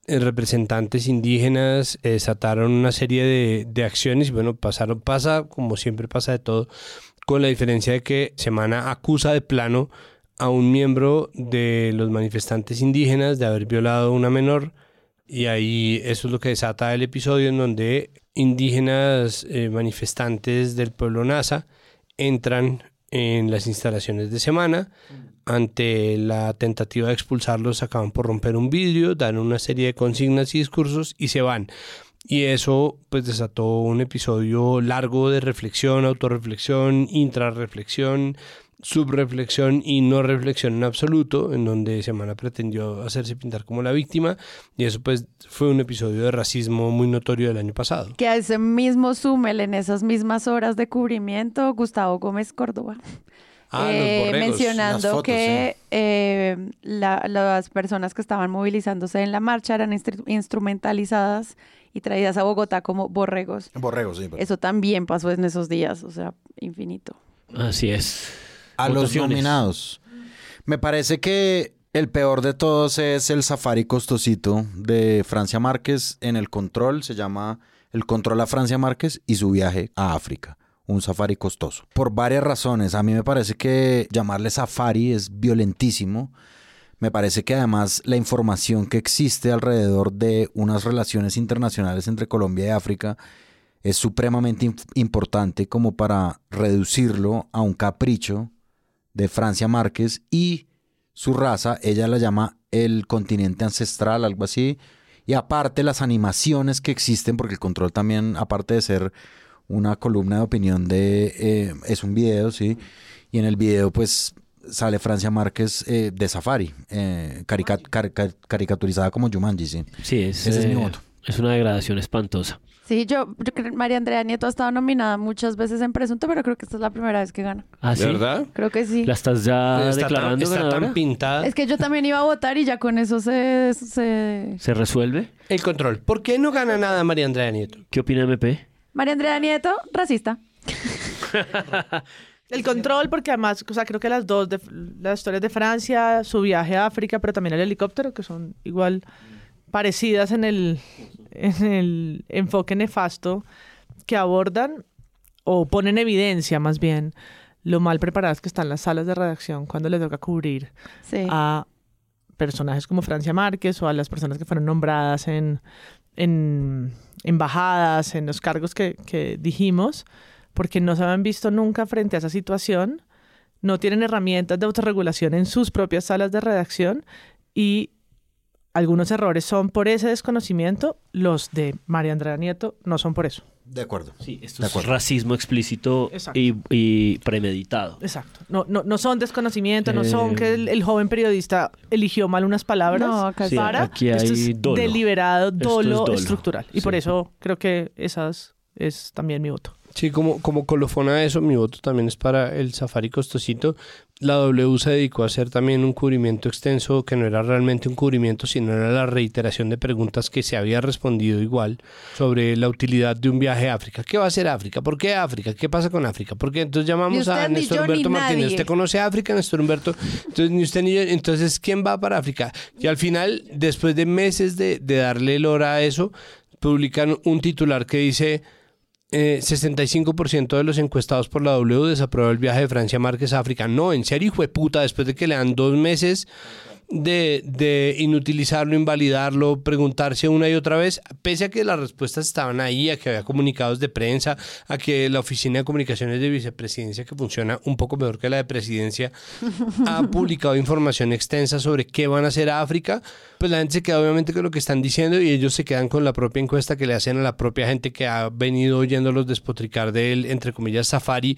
eh, representantes indígenas, desataron una serie de, de acciones y bueno, pasaron, pasa como siempre pasa de todo, con la diferencia de que Semana acusa de plano a un miembro de los manifestantes indígenas de haber violado a una menor y ahí eso es lo que desata el episodio en donde indígenas eh, manifestantes del pueblo NASA entran en las instalaciones de semana. Ante la tentativa de expulsarlos acaban por romper un vidrio, dan una serie de consignas y discursos y se van. Y eso pues desató un episodio largo de reflexión, autorreflexión, intrarreflexión, subreflexión y no reflexión en absoluto, en donde Semana pretendió hacerse pintar como la víctima, y eso pues fue un episodio de racismo muy notorio del año pasado. Que a ese mismo Sumel, en esas mismas horas de cubrimiento, Gustavo Gómez Córdoba. Ah, eh, mencionando que eh, las personas que estaban movilizándose en la marcha eran instrumentalizadas y traídas a Bogotá como borregos. Borregos, sí. Eso también pasó en esos días, o sea, infinito. Así es a los nominados. Me parece que el peor de todos es el safari costosito de Francia Márquez en el control. Se llama El control a Francia Márquez y su viaje a África. Un safari costoso. Por varias razones. A mí me parece que llamarle safari es violentísimo. Me parece que además la información que existe alrededor de unas relaciones internacionales entre Colombia y África es supremamente importante como para reducirlo a un capricho de Francia Márquez y su raza, ella la llama el continente ancestral, algo así. Y aparte las animaciones que existen, porque el control también, aparte de ser una columna de opinión de... Eh, es un video, ¿sí? Y en el video pues sale Francia Márquez eh, de Safari, eh, caricaturizada como Jumanji, ¿sí? Sí, es, Ese es mi voto. Es una degradación espantosa. Sí, yo, María Andrea Nieto ha estado nominada muchas veces en Presunto, pero creo que esta es la primera vez que gana. ¿Ah, sí? verdad? Creo que sí. ¿La estás ya declarando está tan pintada. Es que yo también iba a votar y ya con eso se... ¿Se, ¿Se resuelve? El control. ¿Por qué no gana nada María Andrea Nieto? ¿Qué opina MP? María Andrea Nieto, racista. El control, porque además, o sea, creo que las dos, de, las historias de Francia, su viaje a África, pero también el helicóptero, que son igual parecidas en el, en el enfoque nefasto que abordan o ponen evidencia más bien lo mal preparadas que están las salas de redacción cuando les toca cubrir Sí. a personajes como Francia Márquez o a las personas que fueron nombradas en, en embajadas, en los cargos que, que dijimos, porque no se habían visto nunca frente a esa situación, no tienen herramientas de autorregulación en sus propias salas de redacción y algunos errores son por ese desconocimiento, los de María Andrea Nieto no son por eso. De acuerdo. Sí, esto De es acuerdo. racismo explícito Exacto. y, y premeditado. Exacto. No, no, no son desconocimiento, no son Eh, que el, el joven periodista eligió mal unas palabras. No, acá Sí, para. aquí Esto hay es dolo. deliberado, Esto es dolo, estructural. Y por eso creo que esas es también mi voto. Sí, como, como colofón a eso, mi voto también es para el Safari Costosito. La W se dedicó a hacer también un cubrimiento extenso que no era realmente un cubrimiento, sino era la reiteración de preguntas que se había respondido igual sobre la utilidad de un viaje a África. ¿Qué va a hacer África? ¿Por qué África? ¿Qué pasa con África? Porque entonces llamamos a Néstor Humberto Martínez. ¿Usted conoce África, Néstor Humberto? Entonces, ni usted ni yo. Entonces, ¿quién va para África? Y al final, después de meses de, de darle el hora a eso, publican un titular que dice eh, 65% de los encuestados por la W desaprueba el viaje de Francia Márquez a África. No, en serio, hijo de puta, después de que le dan dos meses de, de inutilizarlo, invalidarlo, preguntarse una y otra vez, pese a que las respuestas estaban ahí, a que había comunicados de prensa, a que la oficina de comunicaciones de vicepresidencia, que funciona un poco mejor que la de presidencia, ha publicado información extensa sobre qué van a hacer a África, pues la gente se queda obviamente con lo que están diciendo y ellos se quedan con la propia encuesta que le hacen a la propia gente que ha venido oyéndolos despotricar del, entre comillas, safari.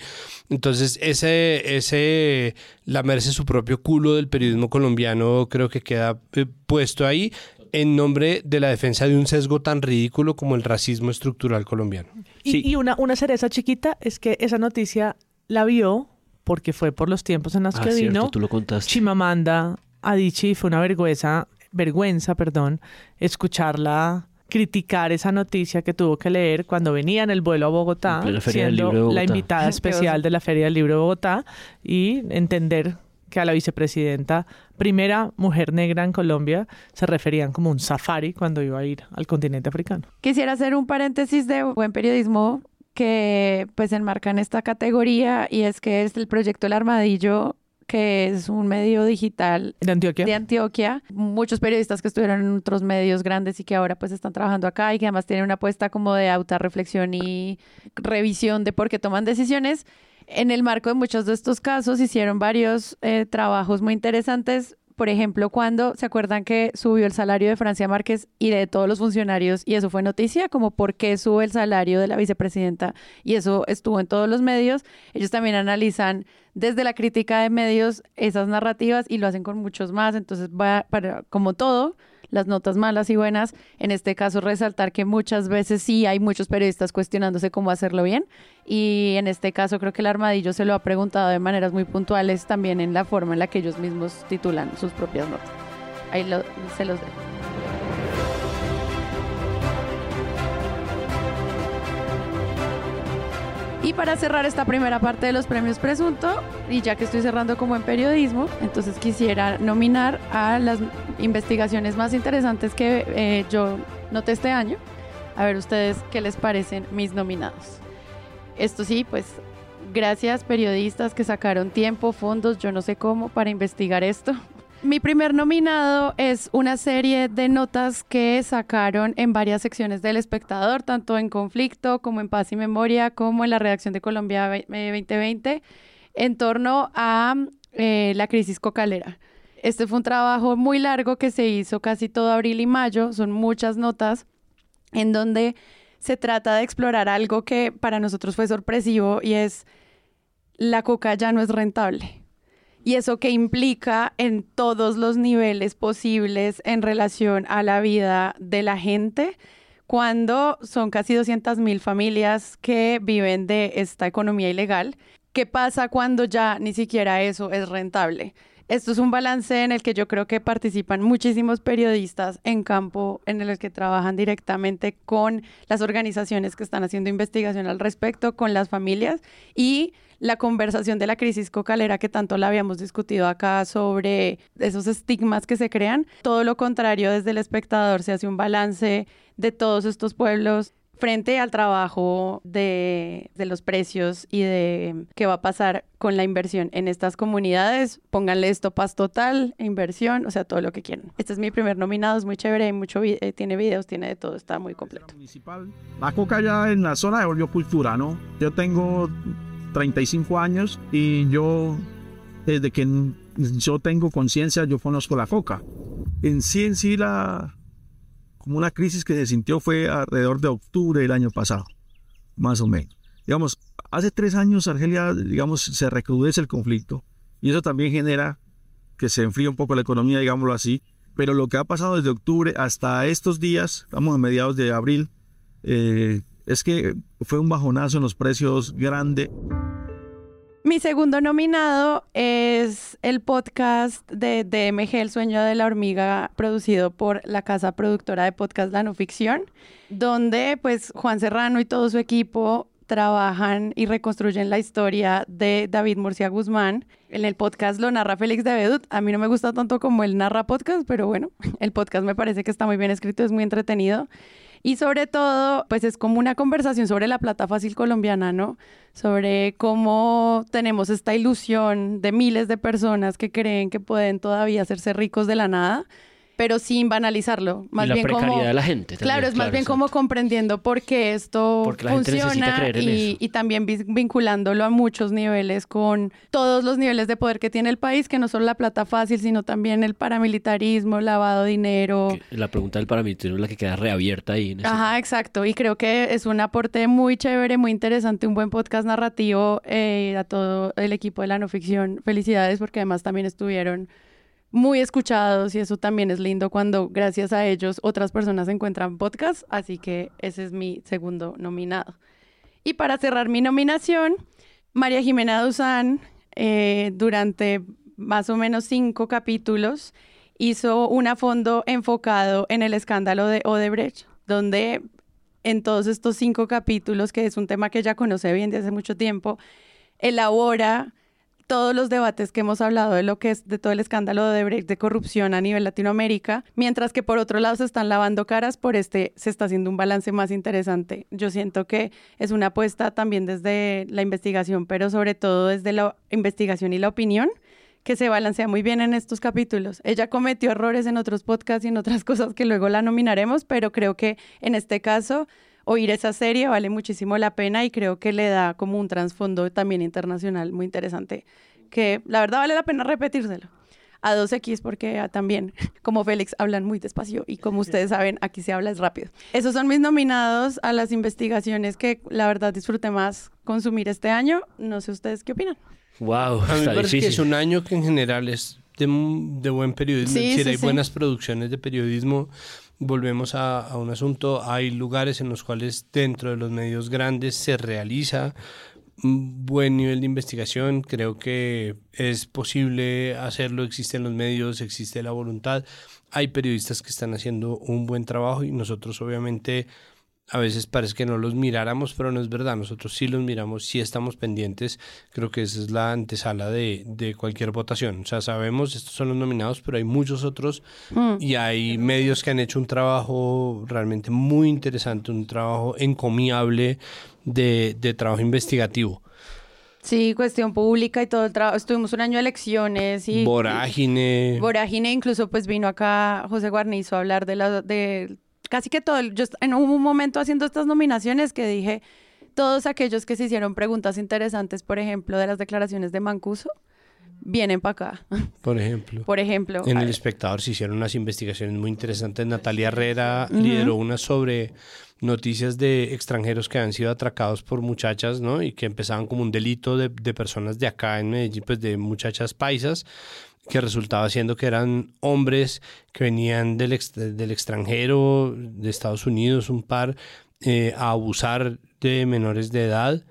Entonces, ese, ese lamerse su propio culo del periodismo colombiano creo que queda eh, puesto ahí en nombre de la defensa de un sesgo tan ridículo como el racismo estructural colombiano. Y, y una, una cereza chiquita es que esa noticia la vio porque fue por los tiempos en los Ah, que cierto, vino tú lo contaste. Chimamanda Adichie y fue una vergüenza, vergüenza, perdón, escucharla criticar esa noticia que tuvo que leer cuando venía en el vuelo a Bogotá, siendo la invitada especial de la Feria del Libro de Bogotá y entender que a la vicepresidenta, primera mujer negra en Colombia, se referían como un safari cuando iba a ir al continente africano. Quisiera hacer un paréntesis de buen periodismo que pues enmarca en esta categoría y es que es el proyecto El Armadillo que es un medio digital de Antioquia. de Antioquia. Muchos periodistas que estuvieron en otros medios grandes y que ahora pues están trabajando acá y que además tienen una apuesta como de autorreflexión y revisión de por qué toman decisiones. En el marco de muchos de estos casos hicieron varios eh, trabajos muy interesantes. Por ejemplo, cuando se acuerdan que subió el salario de Francia Márquez y de todos los funcionarios, y eso fue noticia, como por qué sube el salario de la vicepresidenta, y eso estuvo en todos los medios. Ellos también analizan desde la crítica de medios esas narrativas y lo hacen con muchos más. Entonces, va para, como todo, las notas malas y buenas, en este caso resaltar que muchas veces sí hay muchos periodistas cuestionándose cómo hacerlo bien y en este caso creo que el armadillo se lo ha preguntado de maneras muy puntuales también en la forma en la que ellos mismos titulan sus propias notas. Ahí se los dejo. Y para cerrar esta primera parte de los premios Presunto, y ya que estoy cerrando como en periodismo, entonces quisiera nominar a las investigaciones más interesantes que eh, yo noté este año. A ver ustedes qué les parecen mis nominados. Esto sí, pues gracias periodistas que sacaron tiempo, fondos, yo no sé cómo, para investigar esto. Mi primer nominado es una serie de notas que sacaron en varias secciones del espectador, tanto en conflicto como en paz y memoria, como en la redacción de Colombia ve- eh, 2020, en torno a eh, la crisis cocalera. Este fue un trabajo muy largo que se hizo casi todo abril y mayo, son muchas notas en donde se trata de explorar algo que para nosotros fue sorpresivo y es la coca ya no es rentable. Y eso que implica en todos los niveles posibles en relación a la vida de la gente, cuando son casi 200 mil familias que viven de esta economía ilegal. ¿Qué pasa cuando ya ni siquiera eso es rentable? Esto es un balance en el que yo creo que participan muchísimos periodistas en campo, en el que trabajan directamente con las organizaciones que están haciendo investigación al respecto, con las familias y la conversación de la crisis cocalera que tanto la habíamos discutido acá sobre esos estigmas que se crean. Todo lo contrario, desde el espectador se hace un balance de todos estos pueblos frente al trabajo de, de, los precios y de qué va a pasar con la inversión en estas comunidades, pónganle esto paz total, inversión, o sea, todo lo que quieran. Este es mi primer nominado, es muy chévere, hay mucho eh, tiene videos, tiene de todo, está muy completo. La coca ya en la zona de cultura, ¿no? Yo tengo 35 años y yo, desde que yo tengo conciencia, yo conozco la coca. En sí, en sí, la, como una crisis que se sintió fue alrededor de octubre del año pasado, más o menos. Digamos, hace tres años Argelia, digamos, se recrudece el conflicto y eso también genera que se enfríe un poco la economía, digámoslo así. Pero lo que ha pasado desde octubre hasta estos días, estamos a mediados de abril, eh, es que fue un bajonazo en los precios grande. Mi segundo nominado es el podcast de DMG, El sueño de la hormiga, producido por la casa productora de podcast La No Ficción, donde pues Juan Serrano y todo su equipo trabajan y reconstruyen la historia de David Murcia Guzmán. En el podcast lo narra Félix de Bedut. A mí no me gusta tanto como él narra podcast, pero bueno, el podcast me parece que está muy bien escrito, es muy entretenido. Y sobre todo, pues es como una conversación sobre la plata fácil colombiana, ¿no? Sobre cómo tenemos esta ilusión de miles de personas que creen que pueden todavía hacerse ricos de la nada pero sin banalizarlo. Más y la bien precariedad como, de la gente. También, claro, es más bien como comprendiendo por qué esto Porque la gente necesita funciona creer en y, eso. y también vinculándolo a muchos niveles con todos los niveles de poder que tiene el país, que no solo la plata fácil, sino también el paramilitarismo, lavado de dinero. La pregunta del paramilitarismo es la que queda reabierta ahí. en ese- Ajá, exacto. Y creo que es un aporte muy chévere, muy interesante, un buen podcast narrativo eh, a todo el equipo de la no ficción. Felicidades porque además también estuvieron muy escuchados y eso también es lindo cuando gracias a ellos otras personas encuentran podcast. Así que ese es mi segundo nominado. Y para cerrar mi nominación, María Jimena Duzán, eh, durante más o menos cinco capítulos, hizo un a fondo enfocado en el escándalo de Odebrecht, donde en todos estos cinco capítulos, que es un tema que ella conoce bien de hace mucho tiempo, elabora todos los debates que hemos hablado de lo que es de todo el escándalo de Odebrecht de corrupción a nivel Latinoamérica, mientras que por otro lado se están lavando caras, por este se está haciendo un balance más interesante. Yo siento que es una apuesta también desde la investigación, pero sobre todo desde la investigación y la opinión que se balancea muy bien en estos capítulos. Ella cometió errores en otros podcasts y en otras cosas que luego la nominaremos, pero creo que en este caso oír esa serie vale muchísimo la pena y creo que le da como un trasfondo también internacional muy interesante, que la verdad vale la pena repetírselo. A 2X porque también, como Félix, hablan muy despacio y como ustedes saben, aquí se habla es rápido. Esos son mis nominados a las investigaciones que la verdad disfruté más consumir este año. No sé ustedes qué opinan. Wow, A mí me parece que es un año que en general es de, de buen periodismo. Sí, decir, sí, hay sí. buenas producciones de periodismo. Volvemos a, un asunto. Hay lugares en los cuales dentro de los medios grandes se realiza buen nivel de investigación. Creo que es posible hacerlo. Existen los medios, existe la voluntad. Hay periodistas que están haciendo un buen trabajo y nosotros obviamente a veces parece que no los miráramos, pero no es verdad. Nosotros sí los miramos, sí estamos pendientes. Creo que esa es la antesala de, de cualquier votación. O sea, sabemos, estos son los nominados, pero hay muchos otros Mm. y hay medios que han hecho un trabajo realmente muy interesante, un trabajo encomiable de, de trabajo investigativo. Sí, cuestión pública y todo el trabajo. Estuvimos un año de elecciones y... Vorágine. Vorágine, incluso pues vino acá José Guarnizo a hablar de la de casi que todo. el- Yo en un momento haciendo estas nominaciones que dije todos aquellos que se hicieron preguntas interesantes, por ejemplo, de las declaraciones de Mancuso, vienen para acá. Por ejemplo. Por ejemplo, En El Espectador se hicieron unas investigaciones muy interesantes. Natalia Herrera lideró una sobre noticias de extranjeros que han sido atracados por muchachas, ¿no? Y que empezaban como un delito de, de personas de acá en Medellín, pues de muchachas paisas, que resultaba siendo que eran hombres que venían del, ex- del extranjero, de Estados Unidos, un par, eh, a abusar de menores de edad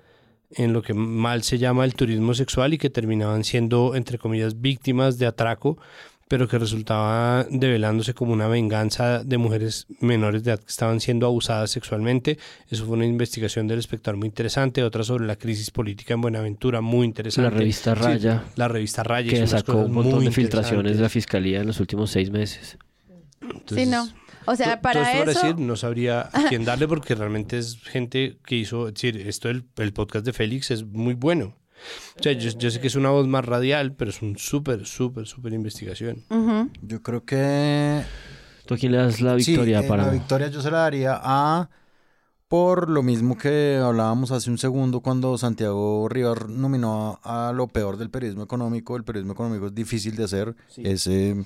en lo que mal se llama el turismo sexual y que terminaban siendo, entre comillas, víctimas de atraco pero que resultaba develándose como una venganza de mujeres menores de edad que estaban siendo abusadas sexualmente. Eso fue una investigación del espectador muy interesante, otra sobre la crisis política en Buenaventura, muy interesante. La revista Raya. Sí, la revista Raya. Que sacó un montón de filtraciones de la fiscalía en los últimos seis meses. sí, no. O sea, para todo esto eso... decir, no sabría a quién darle porque realmente es gente que hizo, es decir, esto del el podcast de Félix es muy bueno. O sea, yo, yo sé que es una voz más radial, pero es un súper, súper, súper investigación. Yo creo que... ¿Tú a quién le das la victoria sí, eh, para La victoria yo se la daría a... Por lo mismo que hablábamos hace un segundo cuando Santiago Rivas nominó a, a lo peor del periodismo económico. El periodismo económico es difícil de hacer. Es eh,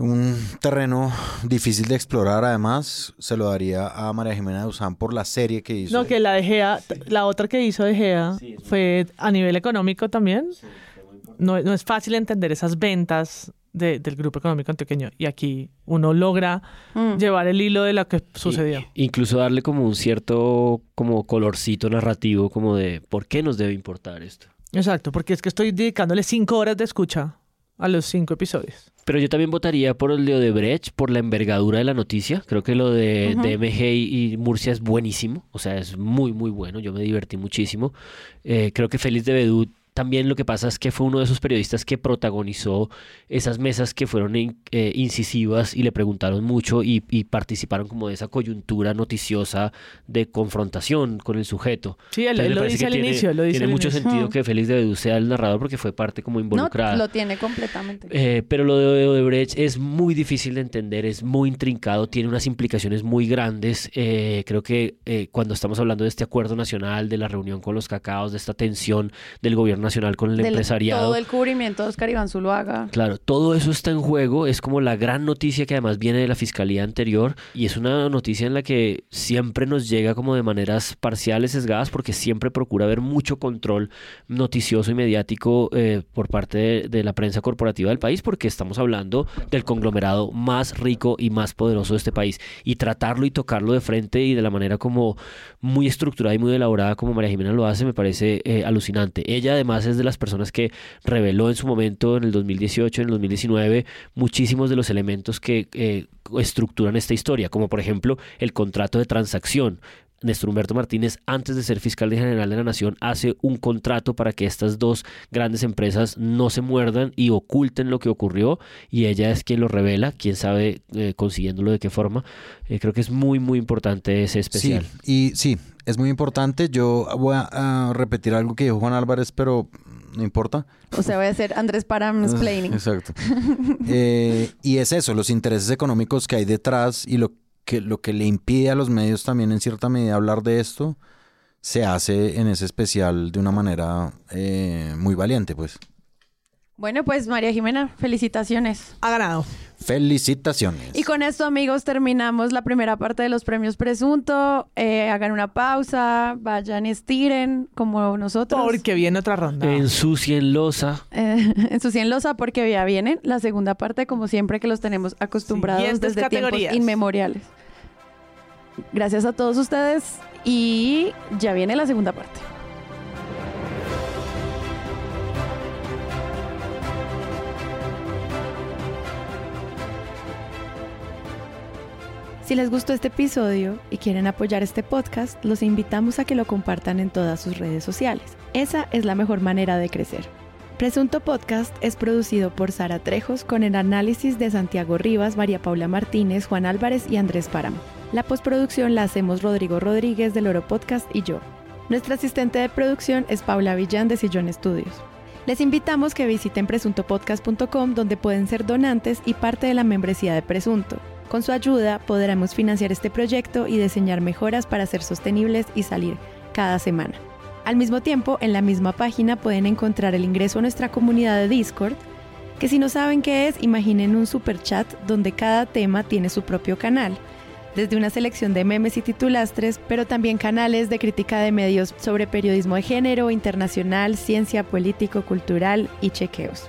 un terreno difícil de explorar. Además, se lo daría a María Jimena de Usán por la serie que hizo. No, que la de Gea, la otra que hizo de Gea fue a nivel económico también. No, no es fácil entender esas ventas de- del grupo económico antioqueño. Y aquí uno logra Mm. llevar el hilo de lo que sucedió. incluso darle como un cierto como colorcito narrativo como de por qué nos debe importar esto? Exacto, porque es que estoy dedicándole cinco horas de escucha a los cinco episodios. Pero yo también votaría por el de Odebrecht, por la envergadura de la noticia. Creo que lo de Ujú. DMG y Murcia es buenísimo. O sea, es muy, muy bueno. Yo me divertí muchísimo. Eh, creo que Félix de Bedú también lo que pasa es que fue uno de esos periodistas que protagonizó esas mesas que fueron in- eh, incisivas y le preguntaron mucho y, y participaron como de esa coyuntura noticiosa de confrontación con el sujeto. Sí, él- él lo dice al tiene- inicio, lo dice Tiene mucho inicio. sentido que Félix de Bedú sea el narrador porque fue parte como involucrada. No, lo tiene completamente. Eh, pero lo de Odebrecht es muy difícil de entender, es muy intrincado, tiene unas implicaciones muy grandes. Eh, creo que eh, cuando estamos hablando de este acuerdo nacional, de la reunión con los cacaos, de esta tensión del gobierno con el Del- empresariado. Todo el cubrimiento de Oscar Iván Zuluaga. Claro, todo eso está en juego, es como la gran noticia que además viene de la fiscalía anterior y es una noticia en la que siempre nos llega como de maneras parciales, sesgadas, porque siempre procura haber mucho control noticioso y mediático eh, por parte de, de la prensa corporativa del país, porque estamos hablando del conglomerado más rico y más poderoso de este país y tratarlo y tocarlo de frente y de la manera como muy estructurada y muy elaborada como María Jimena lo hace, me parece eh, alucinante. Ella además es de las personas que reveló en su momento, en el 2018, en el 2019, muchísimos de los elementos que eh, estructuran esta historia, como por ejemplo el contrato de transacción. Néstor Humberto Martínez, antes de ser fiscal general de la Nación, hace un contrato para que estas dos grandes empresas no se muerdan y oculten lo que ocurrió y ella es quien lo revela, quién sabe eh, consiguiéndolo de qué forma. Eh, creo que es muy, muy importante ese especial. Sí, y sí, es muy importante. Yo voy a, repetir algo que dijo Juan Álvarez, pero no importa. O sea, voy a hacer Andrés Param explaining. Exacto. Eh, y es eso, los intereses económicos que hay detrás y lo que, lo que le impide a los medios también en cierta medida hablar de esto, se hace en ese especial de una manera eh, muy valiente, pues. Bueno, pues María Jimena, felicitaciones. Ha ganado. Felicitaciones. Y con esto, amigos, terminamos la primera parte de los premios Presunto. Eh, hagan una pausa, vayan, estiren, como nosotros. Porque viene otra ronda. Ensucien losa. Eh, ensucien losa porque ya vienen la segunda parte, como siempre que los tenemos acostumbrados Siguientes desde categorías. tiempos inmemoriales. Gracias a todos ustedes y ya viene la segunda parte. Si les gustó este episodio y quieren apoyar este podcast, los invitamos a que lo compartan en todas sus redes sociales. Esa es la mejor manera de crecer. Presunto Podcast es producido por Sara Trejos con el análisis de Santiago Rivas, María Paula Martínez, Juan Álvarez y Andrés Páramo. La postproducción la hacemos Rodrigo Rodríguez del Oro Podcast y yo. Nuestra asistente de producción es Paula Villán de Sillón Studios. Les invitamos que visiten presuntopodcast.com donde pueden ser donantes y parte de la membresía de Presunto. Con su ayuda podremos financiar este proyecto y diseñar mejoras para ser sostenibles y salir cada semana. Al mismo tiempo, en la misma página pueden encontrar el ingreso a nuestra comunidad de Discord, que si no saben qué es, imaginen un super chat donde cada tema tiene su propio canal, desde una selección de memes y titulastres, pero también canales de crítica de medios sobre periodismo de género, internacional, ciencia, político, cultural y chequeos.